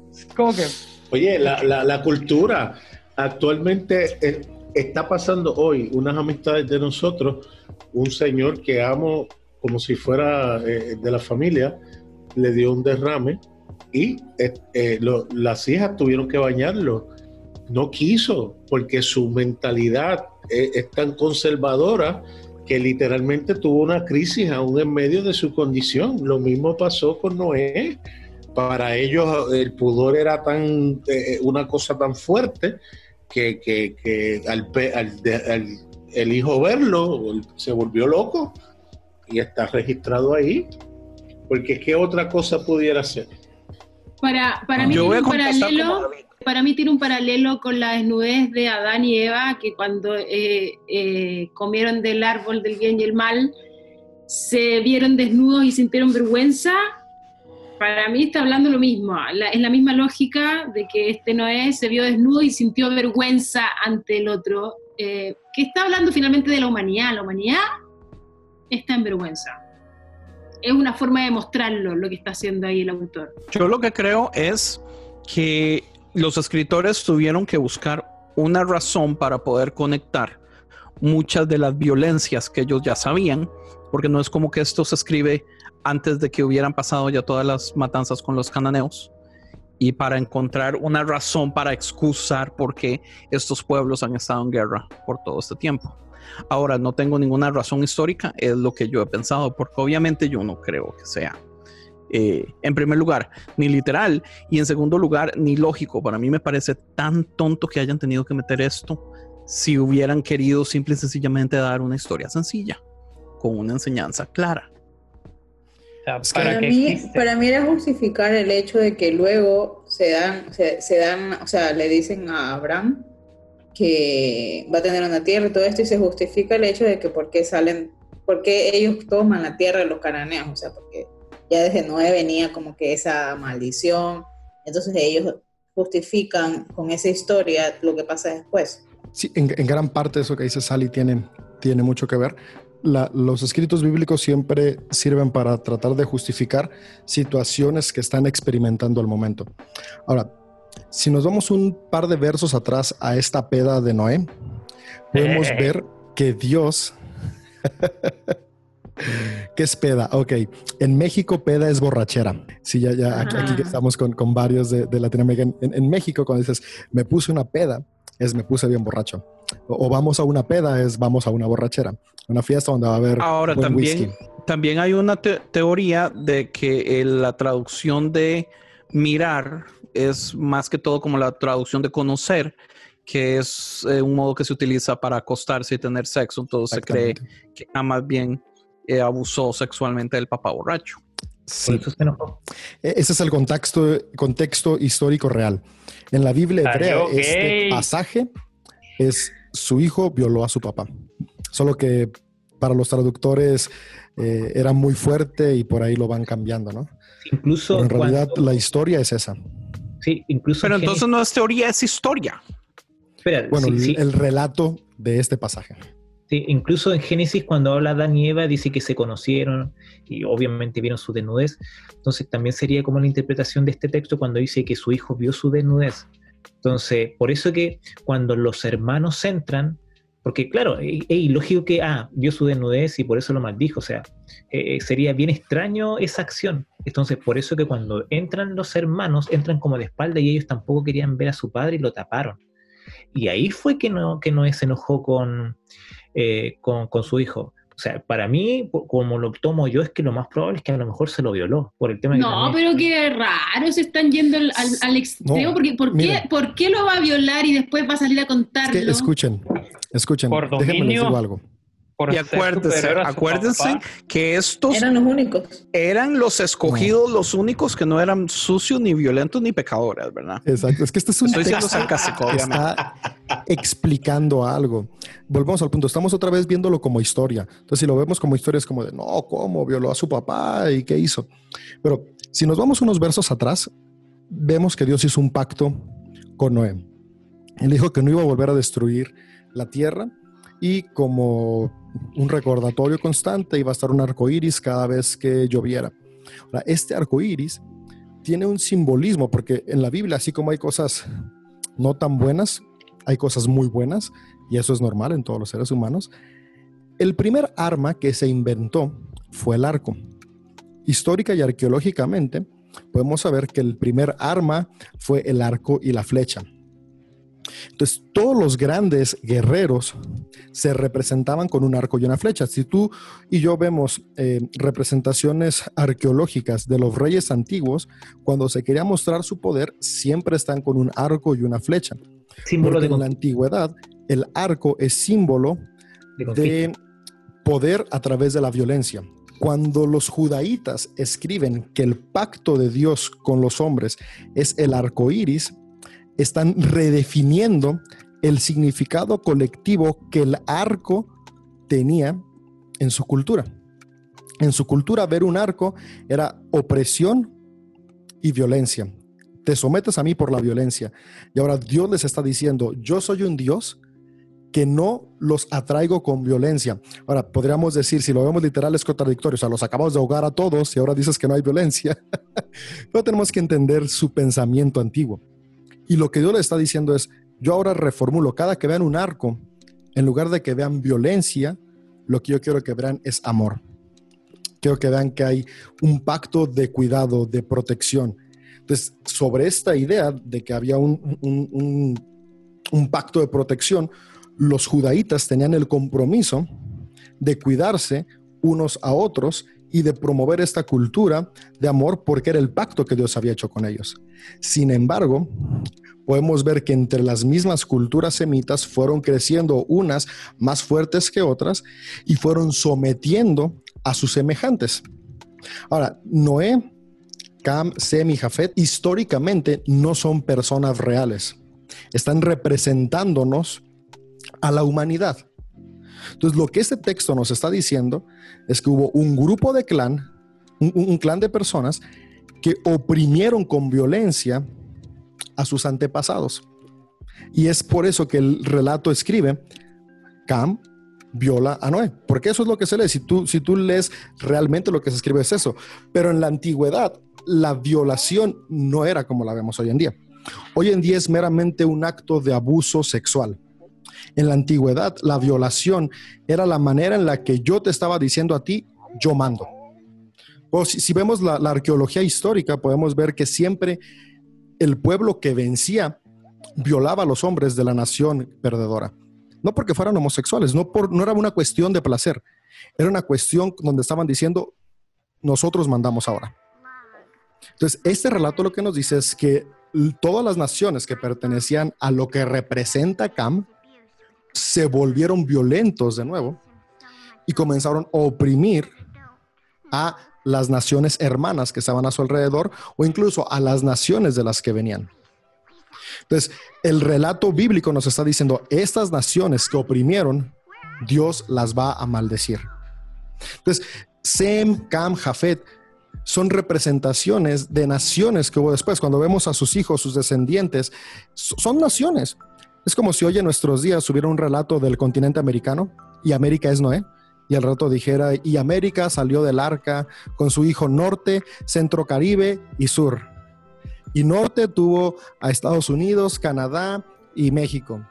Oye, la, cultura actualmente eh, está pasando hoy, unas amistades de nosotros, un señor que amo como si fuera eh, de la familia, le dio un derrame y eh, las hijas tuvieron que bañarlo. No quiso, porque su mentalidad es, tan conservadora que literalmente tuvo una crisis aún en medio de su condición. Lo mismo pasó con Noé. Para ellos el pudor era tan una cosa tan fuerte que, que, al, el hijo verlo se volvió loco y está registrado ahí. Porque ¿qué otra cosa pudiera ser? Para, para, mí tiene un paralelo, para mí tiene un paralelo con la desnudez de Adán y Eva, que cuando eh, eh, comieron del árbol del bien y el mal, se vieron desnudos y sintieron vergüenza. Para mí está hablando lo mismo, es la misma lógica de que este Noé se vio desnudo y sintió vergüenza ante el otro, eh, que está hablando finalmente de la humanidad. La humanidad está en vergüenza es una forma de mostrarlo lo que está haciendo ahí el autor. Yo lo que creo es que los escritores tuvieron que buscar una razón para poder conectar muchas de las violencias que ellos ya sabían, porque no es como que esto se escribe antes de que hubieran pasado ya todas las matanzas con los cananeos y para encontrar una razón para excusar por qué estos pueblos han estado en guerra por todo este tiempo. Ahora, no tengo ninguna razón histórica, es lo que yo he pensado, porque obviamente yo no creo que sea, eh, en primer lugar, ni literal, y en segundo lugar, ni lógico. Para mí me parece tan tonto que hayan tenido que meter esto si hubieran querido simple y sencillamente dar una historia sencilla, con una enseñanza clara. Para, mí, para mí era justificar el hecho de que luego se dan, se, se dan, o sea, le dicen a Abraham que va a tener una tierra y todo esto, y se justifica el hecho de que por qué salen, por qué ellos toman la tierra de los cananeos, o sea, porque ya desde Noé venía como que esa maldición, entonces ellos justifican con esa historia lo que pasa después. Sí, en, gran parte eso que dice Sally tiene, tiene mucho que ver. Los escritos bíblicos siempre sirven para tratar de justificar situaciones que están experimentando al momento. Ahora, si nos vamos un par de versos atrás a esta peda de Noé, podemos ver que Dios... ¿Qué es peda? Ok, en México peda es borrachera. Sí, ya, ya aquí, estamos con, varios de, Latinoamérica. En, México, cuando dices me puse una peda, es me puse bien borracho. O, vamos a una peda, es vamos a una borrachera. Una fiesta donde va a haber. Ahora también, también hay una teoría de que la traducción de mirar es más que todo como la traducción de conocer, que es eh, un modo que se utiliza para acostarse y tener sexo. Entonces se cree que más bien eh, abusó sexualmente del papá borracho. Sí. E-, ese es el contexto, contexto histórico real. En la Biblia hebrea, este pasaje es su hijo violó a su papá. Solo que para los traductores eh, era muy fuerte y por ahí lo van cambiando, ¿no? Incluso. en realidad la historia es esa. Sí, incluso. Pero entonces no es teoría, es historia. bueno, el, relato de este pasaje. Sí, incluso en Génesis, cuando habla Adán y Eva, dice que se conocieron y obviamente vieron su desnudez. Entonces, también sería como la interpretación de este texto cuando dice que su hijo vio su desnudez. Entonces, por eso que cuando los hermanos entran, porque claro, es ilógico que, ah, vio su desnudez y por eso lo maldijo, o sea, eh, eh, sería bien extraño esa acción. Entonces, por eso que cuando entran los hermanos, entran como de espalda y ellos tampoco querían ver a su padre y lo taparon. Y ahí fue que no, que se enojó con, eh, con, con, su hijo. O sea, para mí, como lo tomo yo, es que lo más probable es que a lo mejor se lo violó por el tema No, pero qué raro, se están yendo al, al, extremo, porque ¿por qué, ¿por qué, lo va a violar y después va a salir a contarlo? escuchen, escuchen, déjenme decir algo. y acuérdense, acuérdense que estos eran los únicos. Eran los escogidos, los únicos que no eran sucios, ni violentos, ni pecadores, ¿verdad? Exacto. Es que este es un texto está explicando algo. Volvemos al punto. Estamos otra vez viéndolo como historia. Entonces, si lo vemos como historia, es como de no, ¿cómo? Violó a su papá y qué hizo. Pero si nos vamos unos versos atrás, vemos que Dios hizo un pacto con Noé. Él dijo que no iba a volver a destruir la tierra y como un recordatorio constante iba a estar un arco iris cada vez que lloviera. Ahora, este arco iris tiene un simbolismo porque en la Biblia, así como hay cosas no tan buenas, hay cosas muy buenas y eso es normal en todos los seres humanos. El primer arma que se inventó fue el arco. Histórica y arqueológicamente, podemos saber que el primer arma fue el arco y la flecha. Entonces, todos los grandes guerreros se representaban con un arco y una flecha. Si tú y yo vemos eh, representaciones arqueológicas de los reyes antiguos, cuando se quería mostrar su poder, siempre están con un arco y una flecha. Símbolo de... en la antigüedad, el arco es símbolo de poder a través de la violencia. Cuando los judaítas escriben que el pacto de Dios con los hombres es el arco iris, están redefiniendo el significado colectivo que el arco tenía en su cultura. En su cultura, ver un arco era opresión y violencia. Te sometes a mí por la violencia. Y ahora Dios les está diciendo, yo soy un Dios que no los atraigo con violencia. Ahora, podríamos decir, si lo vemos literal, es contradictorio. O sea, los acabamos de ahogar a todos y ahora dices que no hay violencia. Pero tenemos que entender su pensamiento antiguo. Y lo que Dios le está diciendo es, yo ahora reformulo, cada que vean un arco, en lugar de que vean violencia, lo que yo quiero que vean es amor. Quiero que vean que hay un pacto de cuidado, de protección. Entonces, sobre esta idea de que había un, un pacto de protección, los judaítas tenían el compromiso de cuidarse unos a otros y de promover esta cultura de amor porque era el pacto que Dios había hecho con ellos. Sin embargo, podemos ver que entre las mismas culturas semitas fueron creciendo unas más fuertes que otras y fueron sometiendo a sus semejantes. Ahora, Noé, Cam, Sem y Jafet históricamente no son personas reales. Están representándonos a la humanidad. Entonces, lo que este texto nos está diciendo es que hubo un grupo de clan, un, clan de personas que oprimieron con violencia a sus antepasados. Y es por eso que el relato escribe, Cam viola a Noé, porque eso es lo que se lee. Si tú, si tú lees realmente lo que se escribe es eso. Pero en la antigüedad, la violación no era como la vemos hoy en día. Hoy en día es meramente un acto de abuso sexual. En la antigüedad, la violación era la manera en la que yo te estaba diciendo a ti, yo mando. O si, vemos la, arqueología histórica, podemos ver que siempre el pueblo que vencía violaba a los hombres de la nación perdedora. No porque fueran homosexuales, no, por, no era una cuestión de placer, era una cuestión donde estaban diciendo, nosotros mandamos ahora. Entonces, este relato lo que nos dice es que todas las naciones que pertenecían a lo que representa Cam se volvieron violentos de nuevo y comenzaron a oprimir a las naciones hermanas que estaban a su alrededor o incluso a las naciones de las que venían. Entonces, el relato bíblico nos está diciendo, estas naciones que oprimieron, Dios las va a maldecir. Entonces, Sem, Cam, Jafet son representaciones de naciones que hubo después. Cuando vemos a sus hijos, sus descendientes, son naciones. Es como si hoy en nuestros días hubiera un relato del continente americano y América es Noé. Y el relato dijera, y América salió del arca con su hijo norte, centro caribe y sur. Y norte tuvo a Estados Unidos, Canadá y México.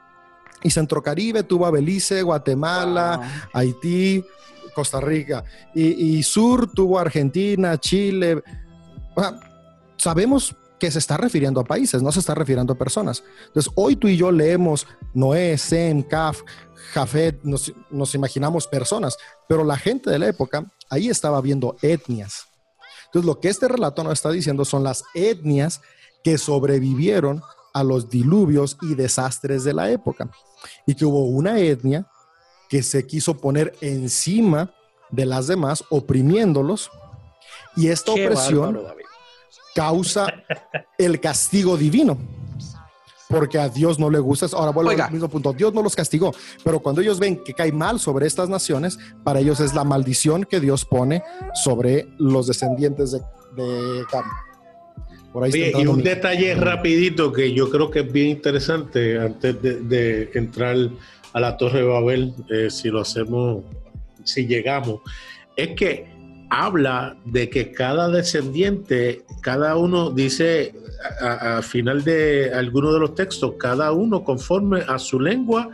Y centro caribe tuvo a Belice, Guatemala, Haití, Costa Rica. Y, sur tuvo a Argentina, Chile. sabemos que se está refiriendo a países, no se está refiriendo a personas. Entonces, hoy tú y yo leemos Noé, Sem, Kaf, Jafet, nos, nos imaginamos personas, pero la gente de la época ahí estaba viendo etnias. Entonces, lo que este relato nos está diciendo son las etnias que sobrevivieron a los diluvios y desastres de la época. Y que hubo una etnia que se quiso poner encima de las demás, oprimiéndolos. Y esta opresión causa el castigo divino. Porque a Dios no le gusta. Ahora vuelvo al mismo punto. Dios no los castigó. Pero cuando ellos ven que cae mal sobre estas naciones, para ellos es la maldición que Dios pone sobre los descendientes de, de y un detalle rapidito que yo creo que es bien interesante antes de, entrar a la Torre de Babel, eh, si lo hacemos, si llegamos, es que habla de que cada descendiente, cada uno dice al final de alguno de los textos, cada uno conforme a su lengua,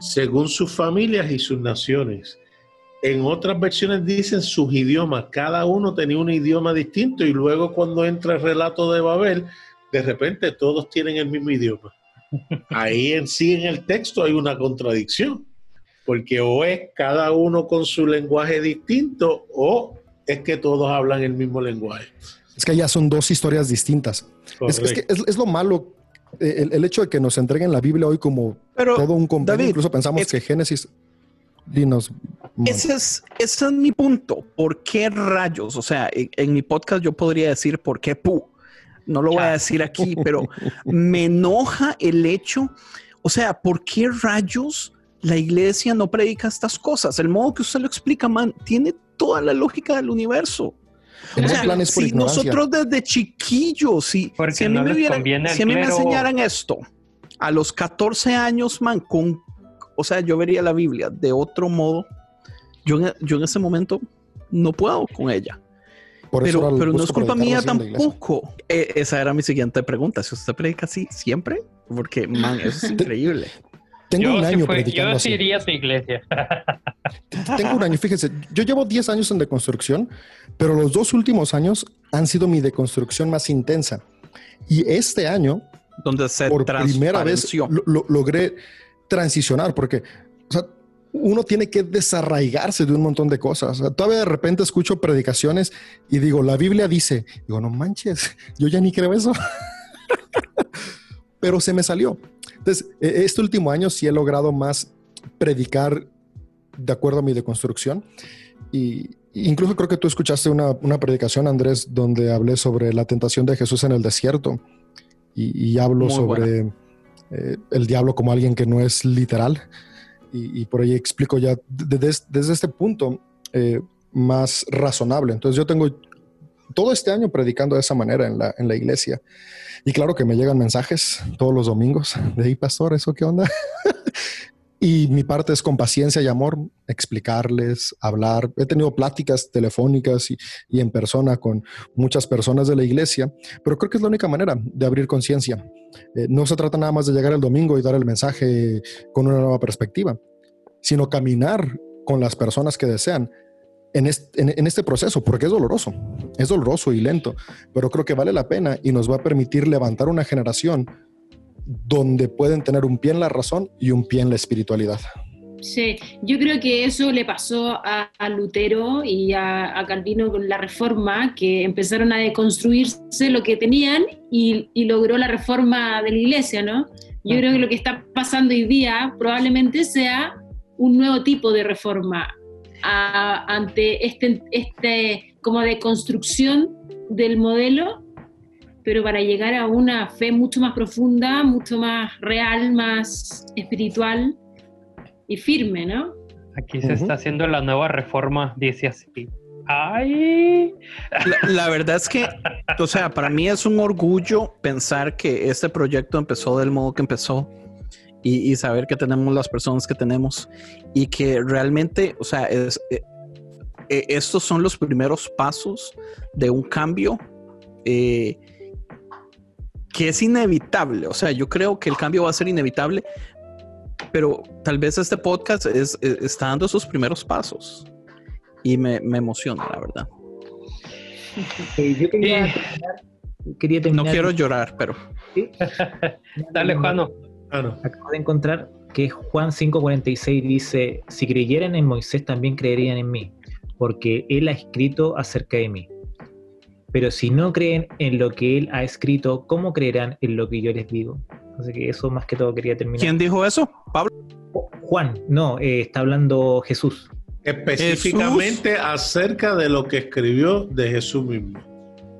según sus familias y sus naciones. En otras versiones dicen sus idiomas, cada uno tenía un idioma distinto y luego cuando entra el relato de Babel, de repente todos tienen el mismo idioma. Ahí en sí en el texto hay una contradicción, porque o es cada uno con su lenguaje distinto o es que todos hablan el mismo lenguaje. Es que ya son dos historias distintas. Es, que es, lo malo el, hecho de que nos entreguen la Biblia hoy como todo un completo. Incluso pensamos que Génesis Dinos. Ese es, ese es mi punto. ¿Por qué rayos? O sea, en, mi podcast yo podría decir por qué pu. No lo voy a decir aquí, pero me enoja el hecho. O sea, ¿por qué rayos la iglesia no predica estas cosas? El modo que usted lo explica, man, tiene toda la lógica del universo. O sea, si nosotros desde chiquillos, si, si a mí, me, si a mí me enseñaran esto a los 14 años, man, con o sea, yo vería la Biblia de otro modo. Yo, yo en ese momento no puedo con ella. pero, pero no es culpa mía tampoco. E, esa era mi siguiente pregunta. Si usted predica así siempre, porque, man, eso es increíble. Tengo un año predicando Yo sí iría a su iglesia. Tengo un año, fíjese, yo llevo 10 años en deconstrucción, pero los dos últimos años han sido mi deconstrucción más intensa. Y este año, donde se por primera vez logré transicionar, porque uno tiene que desarraigarse de un montón de cosas. todavía de repente escucho predicaciones y digo, la Biblia dice, digo, no manches, yo ya ni creo eso. Pero se me salió. Entonces, e, este último año sí he logrado más predicar de acuerdo a mi deconstrucción. Y incluso creo que tú escuchaste una, predicación, Andrés, donde hablé sobre la tentación de Jesús en el desierto. Y, hablo sobre... Eh, el diablo como alguien que no es literal. Y, por ahí explico ya desde, este punto eh, más razonable. Entonces yo tengo todo este año predicando de esa manera en la, en la iglesia. Y claro que me llegan mensajes todos los domingos de ahí, pastor, ¿eso qué onda? Y mi parte es con paciencia y amor, explicarles, hablar. He tenido pláticas telefónicas y, en persona con muchas personas de la iglesia, pero creo que es la única manera de abrir conciencia. Eh, no se trata nada más de llegar el domingo y dar el mensaje con una nueva perspectiva, sino caminar con las personas que desean en en este, proceso, porque es doloroso, es doloroso y lento, pero creo que vale la pena y nos va a permitir levantar una generación donde pueden tener un pie en la razón y un pie en la espiritualidad. Sí, yo creo que eso le pasó a, Lutero y a, Calvino con la reforma, que empezaron a deconstruirse lo que tenían y, logró la reforma de la iglesia, ¿no? Yo creo que lo que está pasando hoy día probablemente sea un nuevo tipo de reforma ante este, este como deconstrucción del modelo pero para llegar a una fe mucho más profunda, mucho más real, más espiritual y firme, ¿no? Aquí se está haciendo la nueva reforma, dice así. ¡Ay! La, verdad es que, o sea, para mí es un orgullo pensar que este proyecto empezó del modo que empezó y, saber que tenemos las personas que tenemos y que realmente, o sea, es, eh, eh, estos son los primeros pasos de un cambio eh, que es inevitable. O sea, yo creo que el cambio va a ser inevitable, pero tal vez este podcast es, está dando sus primeros pasos y me, emociona, la verdad. yo quería, terminar, No quiero llorar, pero. Dale, Juano. Acabo de encontrar que Juan 5:46 dice: Si creyeran en Moisés, también creerían en mí, porque él ha escrito acerca de mí. Pero si no creen en lo que él ha escrito, ¿cómo creerán en lo que yo les digo? Así que eso más que todo quería terminar. ¿Quién dijo eso? Pablo. Juan, no, eh, está hablando Jesús. Específicamente acerca de lo que escribió de Jesús mismo.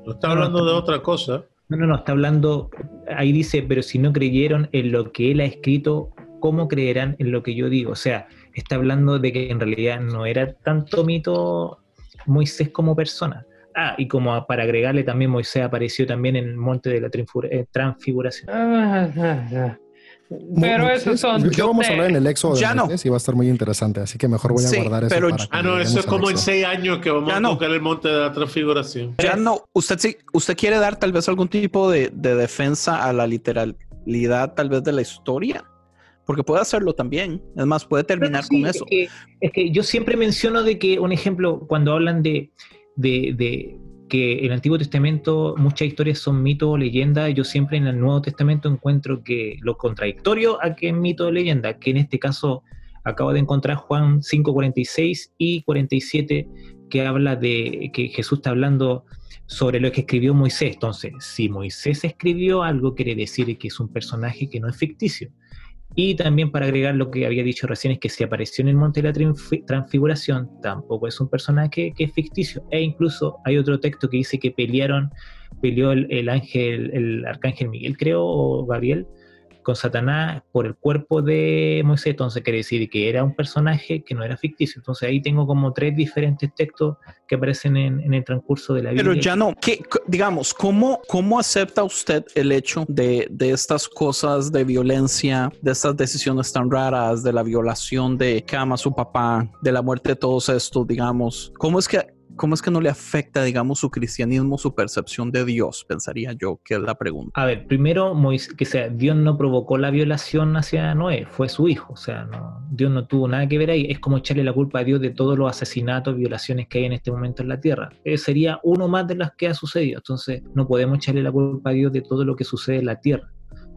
No está hablando de otra cosa. No, no, no, está hablando, ahí dice, pero si no creyeron en lo que él ha escrito, ¿cómo creerán en lo que yo digo? O sea, está hablando de que en realidad no era tanto mito Moisés como persona. Ah, y como para agregarle también, Moisés apareció también en el monte de la transfiguración. Pero eso son. Ya vamos a hablar en el Éxodo ya no. y va a estar muy interesante, así que mejor voy a guardar eso. Pero, ah, no, eso es como en seis años que vamos a tocar el monte de la transfiguración. Ya no. Usted sí, usted quiere dar tal vez algún tipo de, defensa a la literalidad, tal vez de la historia porque puede hacerlo también. Es más, puede terminar con eso. Es que, yo siempre menciono de que, un ejemplo, cuando hablan de, de, de que en el Antiguo Testamento muchas historias son mito o leyenda, yo siempre en el Nuevo Testamento encuentro que lo contradictorio a que es mito o leyenda, que en este caso acabo de encontrar Juan 5, 46 y 47, que habla de que Jesús está hablando sobre lo que escribió Moisés. Entonces, si Moisés escribió algo, quiere decir que es un personaje que no es ficticio. Y también para agregar lo que había dicho recién es que si apareció en el Monte de la Transfiguración, tampoco es un personaje que es ficticio. E incluso hay otro texto que dice que pelearon, peleó el, el ángel, el arcángel Miguel, creo, o Gabriel, con Satanás por el cuerpo de Moisés, entonces quiere decir que era un personaje que no era ficticio. Entonces ahí tengo como tres diferentes textos que aparecen en, el transcurso de la Biblia. Pero ya no, ¿qué, digamos, ¿cómo, ¿cómo acepta usted el hecho de, de estas cosas de violencia, de estas decisiones tan raras, de la violación de que ama a su papá, de la muerte de todos estos, digamos? ¿Cómo es que ¿cómo es que no le afecta, digamos, su cristianismo, su percepción de Dios? Pensaría yo, que es la pregunta. A ver, primero, que sea, Dios no provocó la violación hacia Noé, fue su hijo, o sea, no, Dios no tuvo nada que ver ahí, es como echarle la culpa a Dios de todos los asesinatos, violaciones que hay en este momento en la tierra. Eh, sería uno más de las que ha sucedido, entonces no podemos echarle la culpa a Dios de todo lo que sucede en la tierra.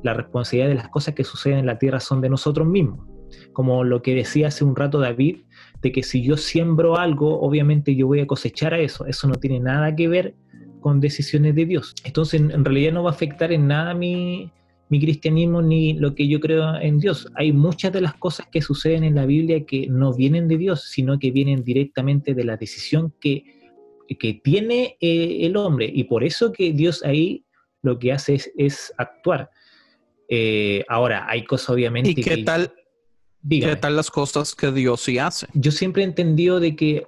La responsabilidad de las cosas que suceden en la tierra son de nosotros mismos. Como lo que decía hace un rato David, de que si yo siembro algo, obviamente yo voy a cosechar a eso. Eso no tiene nada que ver con decisiones de Dios. Entonces, en, realidad no va a afectar en nada mi, mi cristianismo ni lo que yo creo en Dios. Hay muchas de las cosas que suceden en la Biblia que no vienen de Dios, sino que vienen directamente de la decisión que, que tiene eh, el hombre. Y por eso que Dios ahí lo que hace es, actuar. Eh, ahora, hay cosas obviamente... ¿Y qué tal? ¿Qué tal las cosas que Dios sí hace? Yo siempre he entendido de que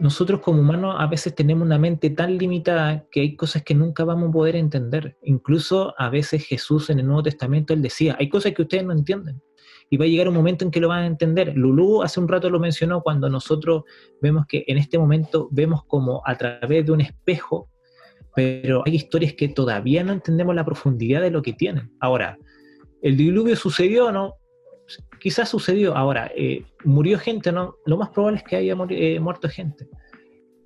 nosotros como humanos a veces tenemos una mente tan limitada que hay cosas que nunca vamos a poder entender. Incluso a veces Jesús en el Nuevo Testamento, él decía, hay cosas que ustedes no entienden. Y va a llegar un momento en que lo van a entender. Lulú hace un rato lo mencionó cuando nosotros vemos que en este momento vemos como a través de un espejo, pero hay historias que todavía no entendemos la profundidad de lo que tienen. Ahora, el diluvio sucedió, ¿no? Quizás sucedió. Ahora, eh, murió gente, ¿no? Lo más probable es que haya eh, muerto gente.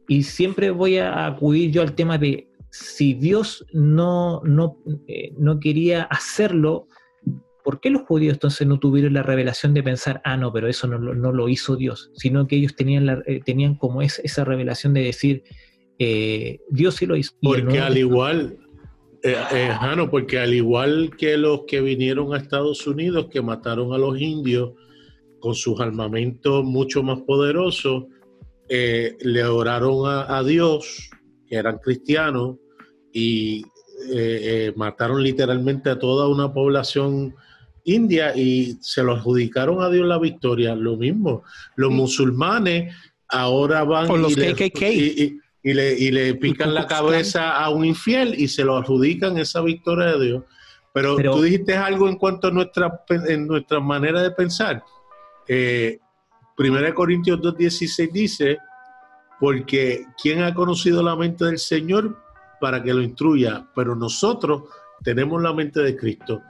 Y siempre voy a acudir yo al tema de si Dios no, no, eh, no quería hacerlo, ¿por qué los judíos entonces no tuvieron la revelación de pensar, ah, no, pero eso no, no lo hizo Dios? Sino que ellos tenían, la, tenían como es, esa revelación de decir, Dios sí lo hizo. Porque al igual, eh, eh, Jano, porque al igual que los que vinieron a Estados Unidos, que mataron a los indios con sus armamentos mucho más poderosos, eh, le oraron a, Dios, que eran cristianos, y mataron literalmente a toda una población india y se lo adjudicaron a Dios la victoria. Lo mismo, los musulmanes ahora van... Con los KKK y le, y le pican la cabeza a un infiel y se lo adjudican esa victoria de Dios. Pero, tú dijiste algo en cuanto a nuestra, en nuestra manera de pensar. Eh, 1 Corintios 2.16 dice, porque ¿quién ha conocido la mente del Señor para que lo instruya? Pero nosotros tenemos la mente de Cristo.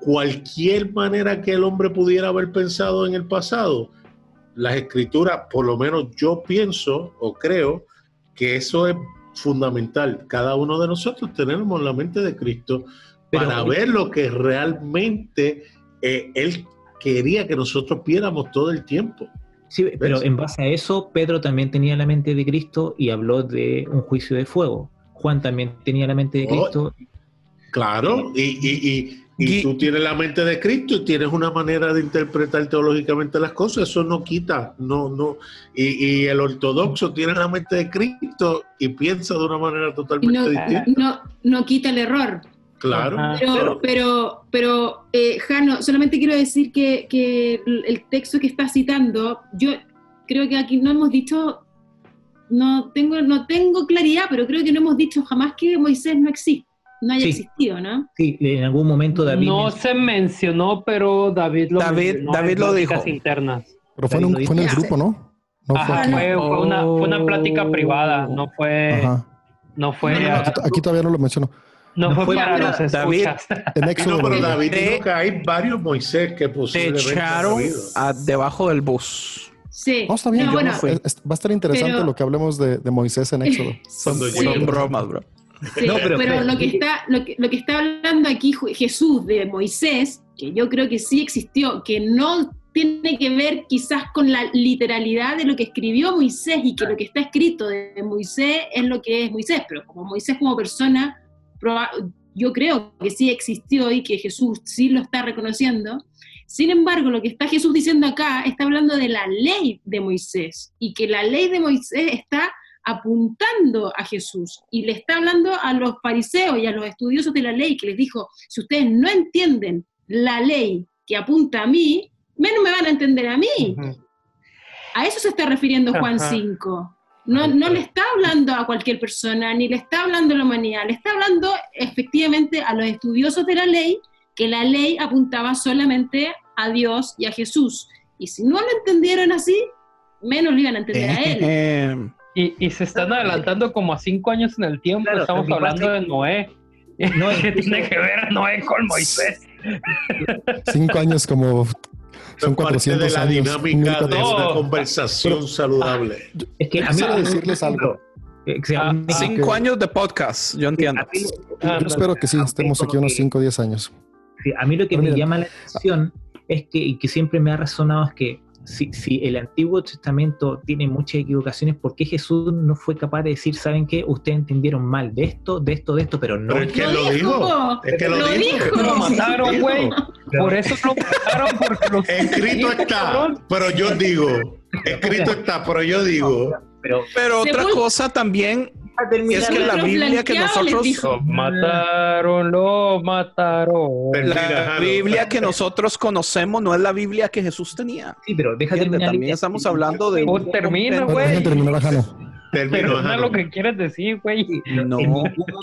Cualquier manera que el hombre pudiera haber pensado en el pasado, las escrituras, por lo menos yo pienso o creo, que eso es fundamental. Cada uno de nosotros tenemos la mente de Cristo para ver lo que realmente eh, Él quería que nosotros viéramos todo el tiempo. Sí, pero en base a eso, Pedro también tenía la mente de Cristo y habló de un juicio de fuego. Juan también tenía la mente de oh, Cristo. claro, y, Y, tú tienes la mente de Cristo y tienes una manera de interpretar teológicamente las cosas, eso no quita, no, no. Y, el ortodoxo tiene la mente de Cristo y piensa de una manera totalmente distinta. No, no quita el error. Claro. Pero, pero, pero eh, Jano, solamente quiero decir que, que el texto que está citando, yo creo que aquí no hemos dicho, no tengo, no tengo claridad, pero creo que no hemos dicho jamás que Moisés no existe no haya existido, ¿no? Sí, en algún momento David. No se mencionó, pero David lo David, David lo dijo. internas. Pero fue, en, fue en, el grupo, ¿no? no fue, fue, una, fue, una, plática privada, no fue. No fue. aquí, todavía no lo menciono. No, fue para los David, en Éxodo, no, pero David dijo que hay varios Moisés que posiblemente echaron debajo del bus. Sí. No, está bien. bueno, va a estar interesante lo que hablemos de, de Moisés en Éxodo. Son, son bromas, bro pero, lo, que está, lo, que, lo que está hablando aquí Jesús de Moisés, que yo creo que sí existió, que no tiene que ver quizás con la literalidad de lo que escribió Moisés y que lo que está escrito de Moisés es lo que es Moisés, pero como Moisés como persona, yo creo que sí existió y que Jesús sí lo está reconociendo. Sin embargo, lo que está Jesús diciendo acá está hablando de la ley de Moisés y que la ley de Moisés está apuntando a Jesús y le está hablando a los fariseos y a los estudiosos de la ley que les dijo, si ustedes no entienden la ley que apunta a mí, menos me van a entender a mí. A eso se está refiriendo Juan 5. No, no, le está hablando a cualquier persona, ni le está hablando a la humanidad, le está hablando efectivamente a los estudiosos de la ley, que la ley apuntaba solamente a Dios y a Jesús. Y si no lo entendieron así, menos lo iban a entender a él. Eh, y, se están adelantando como a cinco años en el tiempo. Estamos hablando de Noé. No, ¿Qué tiene que ver a Noé con Moisés? Cinco años como son 400 de la años, dinámica de una conversación saludable. Es que a mí decirles algo. Ah, cinco años de podcast, yo entiendo. yo espero que sí, estemos aquí unos 5 o 10 años. a mí lo que me llama la atención es que, y que siempre me ha resonado es que si, el Antiguo Testamento tiene muchas equivocaciones, ¿por qué Jesús no fue capaz de decir, ¿saben qué? Ustedes entendieron mal de esto, de esto, de esto, pero no. es que lo, dijo. Es que lo, dijo. Lo mataron, güey. Por eso lo mataron, porque lo Escrito está, pero yo digo. Escrito está, pero yo digo. Pero, pero otra cosa también es que la Biblia que nosotros mataron, lo mataron. La Biblia que nosotros conocemos no es la Biblia que Jesús tenía. Sí, pero déjate También estamos hablando de. Un... termina, güey. Termina lo que quieres decir, güey. No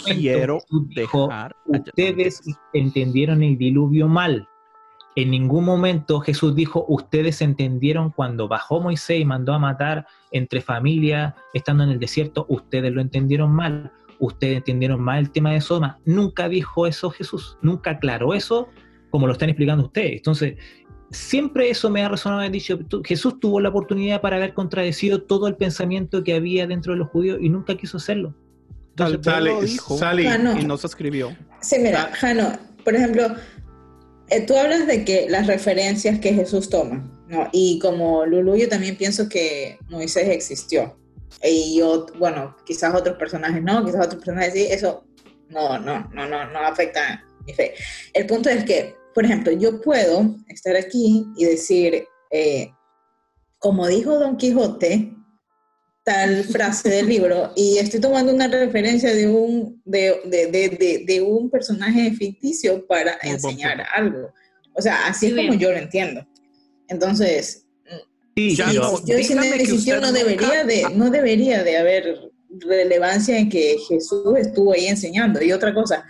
quiero dejar. Ustedes entendieron el diluvio mal. En ningún momento Jesús dijo, ustedes entendieron cuando bajó Moisés y mandó a matar entre familias, estando en el desierto, ustedes lo entendieron mal, ustedes entendieron mal el tema de Sodoma. Nunca dijo eso Jesús, nunca aclaró eso como lo están explicando ustedes. Entonces, siempre eso me ha resonado, me dicho, Jesús tuvo la oportunidad para haber contradecido todo el pensamiento que había dentro de los judíos y nunca quiso hacerlo. Entonces, lo dijo y no se escribió. Sí, mira, Jano, por ejemplo, tú hablas de que las referencias que Jesús toma, ¿no? Y como Lulu, yo también pienso que Moisés existió. Y yo, bueno, quizás otros personajes no, quizás otros personajes sí, eso no, no, no, no, no afecta mi fe. El punto es que, por ejemplo, yo puedo estar aquí y decir, eh, como dijo Don Quijote, tal frase del libro y estoy tomando una referencia de un, de, de, de, de un personaje ficticio para enseñar algo. O sea, así es como yo lo entiendo. Entonces, sí, yo, yo, yo no debería, de, no debería de haber relevancia en que Jesús estuvo ahí enseñando. Y otra cosa,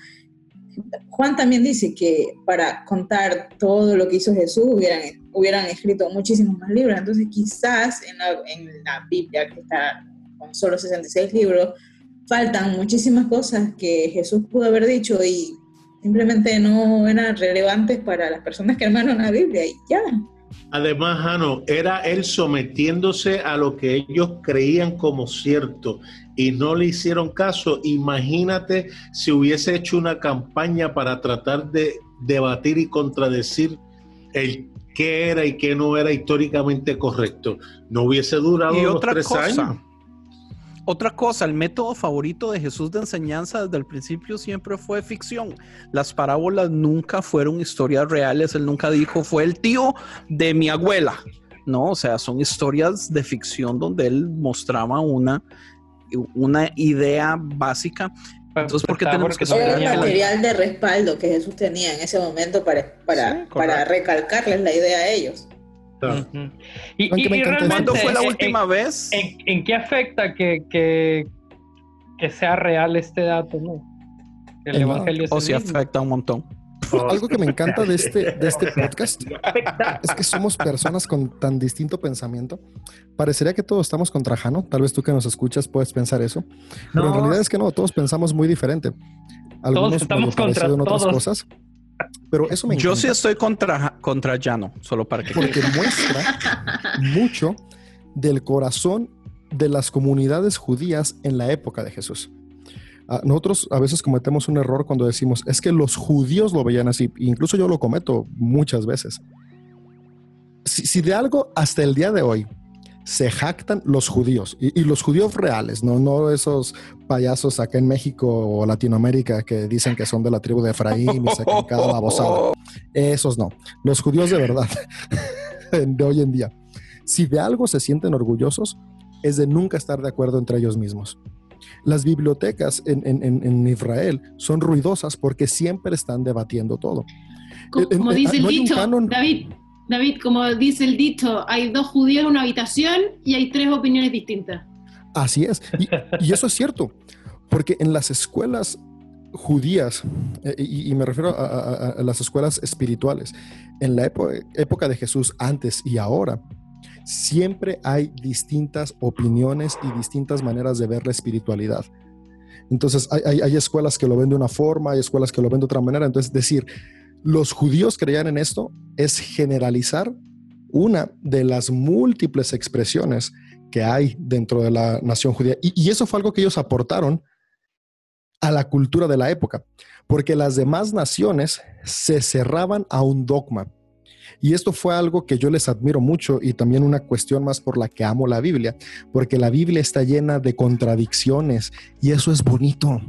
Juan también dice que para contar todo lo que hizo Jesús hubieran, hubieran escrito muchísimos más libros. Entonces quizás en la, en la Biblia, que está con solo 66 libros, faltan muchísimas cosas que Jesús pudo haber dicho y simplemente no eran relevantes para las personas que armaron la Biblia y ya. Además, Jano, era él sometiéndose a lo que ellos creían como cierto y no le hicieron caso. Imagínate si hubiese hecho una campaña para tratar de debatir y contradecir el qué era y qué no era históricamente correcto. No hubiese durado y otra tres cosa, años. Otra cosa, el método favorito de Jesús de enseñanza desde el principio siempre fue ficción. Las parábolas nunca fueron historias reales. Él nunca dijo, fue el tío de mi abuela. No, o sea, son historias de ficción donde él mostraba una, una idea básica. Entonces, ¿por qué tenemos que saber? el material de respaldo que Jesús tenía en ese momento para, para, para recalcarles la idea a ellos. Y, ¿Cuándo fue la última vez? En, qué afecta que, que, que, sea real este dato? ¿no? El, Evangelio o si afecta un montón. Algo que me encanta de este, de este podcast es que somos personas con tan distinto pensamiento. Parecería que todos estamos contra Jano. Tal vez tú que nos escuchas puedes pensar eso. Pero en realidad es que no, todos pensamos muy diferente. Algunos todos estamos contra en otras cosas. Pero eso me Yo sí estoy contra, contra Llano, solo para que... Porque muestra mucho del corazón de las comunidades judías en la época de Jesús. Ah, nosotros a veces cometemos un error cuando decimos, es que los judíos lo veían así, incluso yo lo cometo muchas veces. si de algo hasta el día de hoy se jactan los judíos y, los judíos reales, ¿no? no esos payasos acá en México o Latinoamérica que dicen que son de la tribu de Efraín y sacan cada babosada. Esos no, los judíos de verdad, de hoy en día. Si de algo se sienten orgullosos, es de nunca estar de acuerdo entre ellos mismos. Las bibliotecas en, Israel son ruidosas porque siempre están debatiendo todo. Como, dice el dicho, David, David, como dice el dicho, hay dos judíos en una habitación y hay tres opiniones distintas. Así es. Y, eso es cierto, porque en las escuelas judías, eh, y, me refiero a, las escuelas espirituales, en la época de Jesús antes y ahora, siempre hay distintas opiniones y distintas maneras de ver la espiritualidad. Entonces, hay, escuelas que lo ven de una forma, hay escuelas que lo ven de otra manera. Entonces, decir, los judíos creían en esto es generalizar una de las múltiples expresiones que hay dentro de la nación judía. Y, eso fue algo que ellos aportaron a la cultura de la época, porque las demás naciones se cerraban a un dogma. Y esto fue algo que yo les admiro mucho y también una cuestión más por la que amo la Biblia, porque la Biblia está llena de contradicciones y eso es bonito,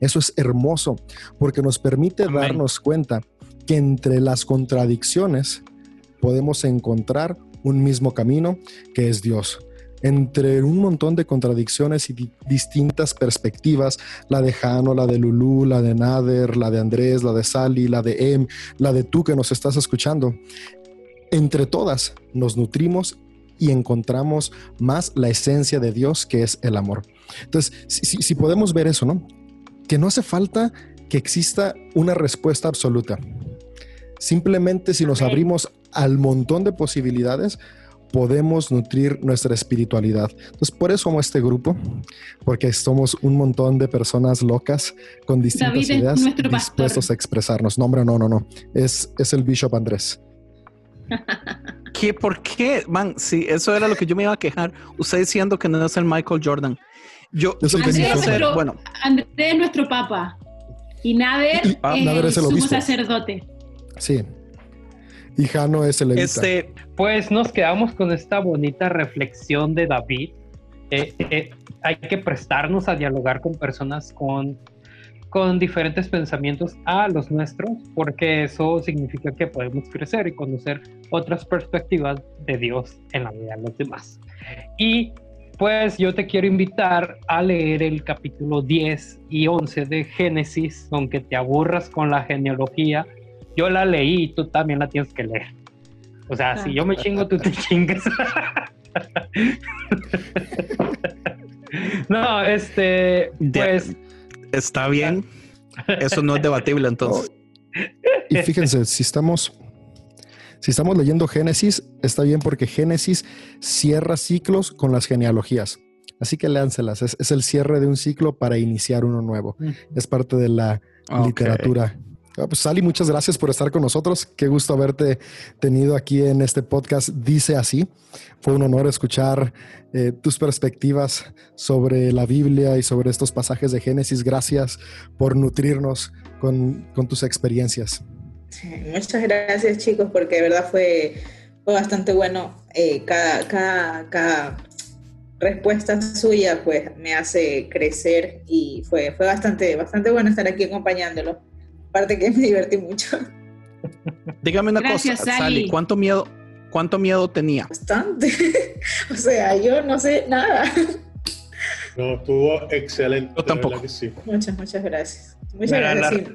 eso es hermoso, porque nos permite darnos cuenta que entre las contradicciones podemos encontrar un mismo camino que es Dios. Entre un montón de contradicciones y distintas perspectivas, la de Jano, la de Lulu, la de Nader, la de Andrés, la de Sally, la de Em, la de tú que nos estás escuchando, entre todas nos nutrimos y encontramos más la esencia de Dios que es el amor. Entonces, si, si podemos ver eso, ¿no? Que no hace falta que exista una respuesta absoluta. Simplemente si nos abrimos al montón de posibilidades, podemos nutrir nuestra espiritualidad. Entonces, por eso amo este grupo, porque somos un montón de personas locas con distintas ideas dispuestos a expresarnos. No, hombre, no, no, no. Es, es el Bishop Andrés. ¿Qué? ¿Por qué? Man, sí, eso era lo que yo me iba a quejar. Usted diciendo que no es el Michael Jordan. Yo, yo bueno. Andrés es nuestro papa y Nader, ah, es, el sacerdote. Sí. Y Jano es el Este, pues nos quedamos con esta bonita reflexión de David. Eh, eh, hay que prestarnos a dialogar con personas con, con diferentes pensamientos a los nuestros, porque eso significa que podemos crecer y conocer otras perspectivas de Dios en la vida de los demás. Y pues yo te quiero invitar a leer el capítulo 10 y 11 de Génesis, aunque te aburras con la genealogía yo la leí y tú también la tienes que leer. O sea, si yo me chingo, tú te chingas. no, este, pues... Está bien. Eso no es debatible entonces. Y fíjense, si estamos, si estamos leyendo Génesis, está bien porque Génesis cierra ciclos con las genealogías. Así que léanselas. Es, el cierre de un ciclo para iniciar uno nuevo. Es parte de la literatura Ah, pues Sally, muchas gracias por estar con nosotros. Qué gusto haberte tenido aquí en este podcast. Dice así. Fue un honor escuchar eh, tus perspectivas sobre la Biblia y sobre estos pasajes de Génesis. Gracias por nutrirnos con, tus experiencias. muchas gracias chicos, porque de verdad fue, bastante bueno eh, cada, respuesta suya pues me hace crecer y fue, fue bastante, bastante bueno estar aquí acompañándolo. Aparte que me divertí mucho. Dígame una cosa, Sally. ¿cuánto miedo, cuánto miedo tenía? Bastante. o sea, yo no sé nada. No, estuvo excelente. Yo tampoco. Muchas, muchas gracias. Muchas gracias.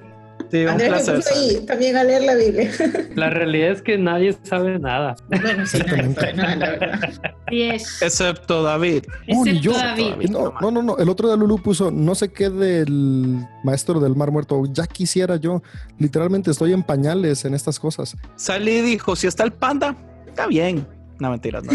Sí, un placer. Ahí, también a leer la Biblia. La realidad es que nadie sabe nada. Bueno, sí, nadie sabe nada, la verdad. Excepto David. Excepto David. No, no, no, no. El otro de Lulu puso, no sé qué del maestro del mar muerto. Ya quisiera yo. Literalmente estoy en pañales en estas cosas. Salí y dijo, si está el panda, está bien. No, mentiras, no.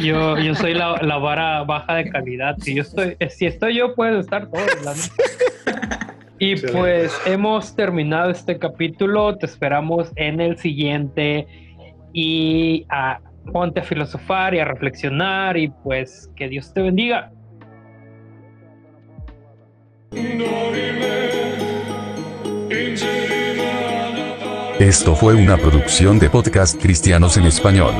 Yo, yo, soy la, la, vara baja de calidad. Si yo estoy, si estoy yo, puedo estar todo. Y pues hemos terminado este capítulo. Te esperamos en el siguiente. Y a, ponte a filosofar y a reflexionar. Y pues que Dios te bendiga. Esto fue una producción de podcast cristianos en español.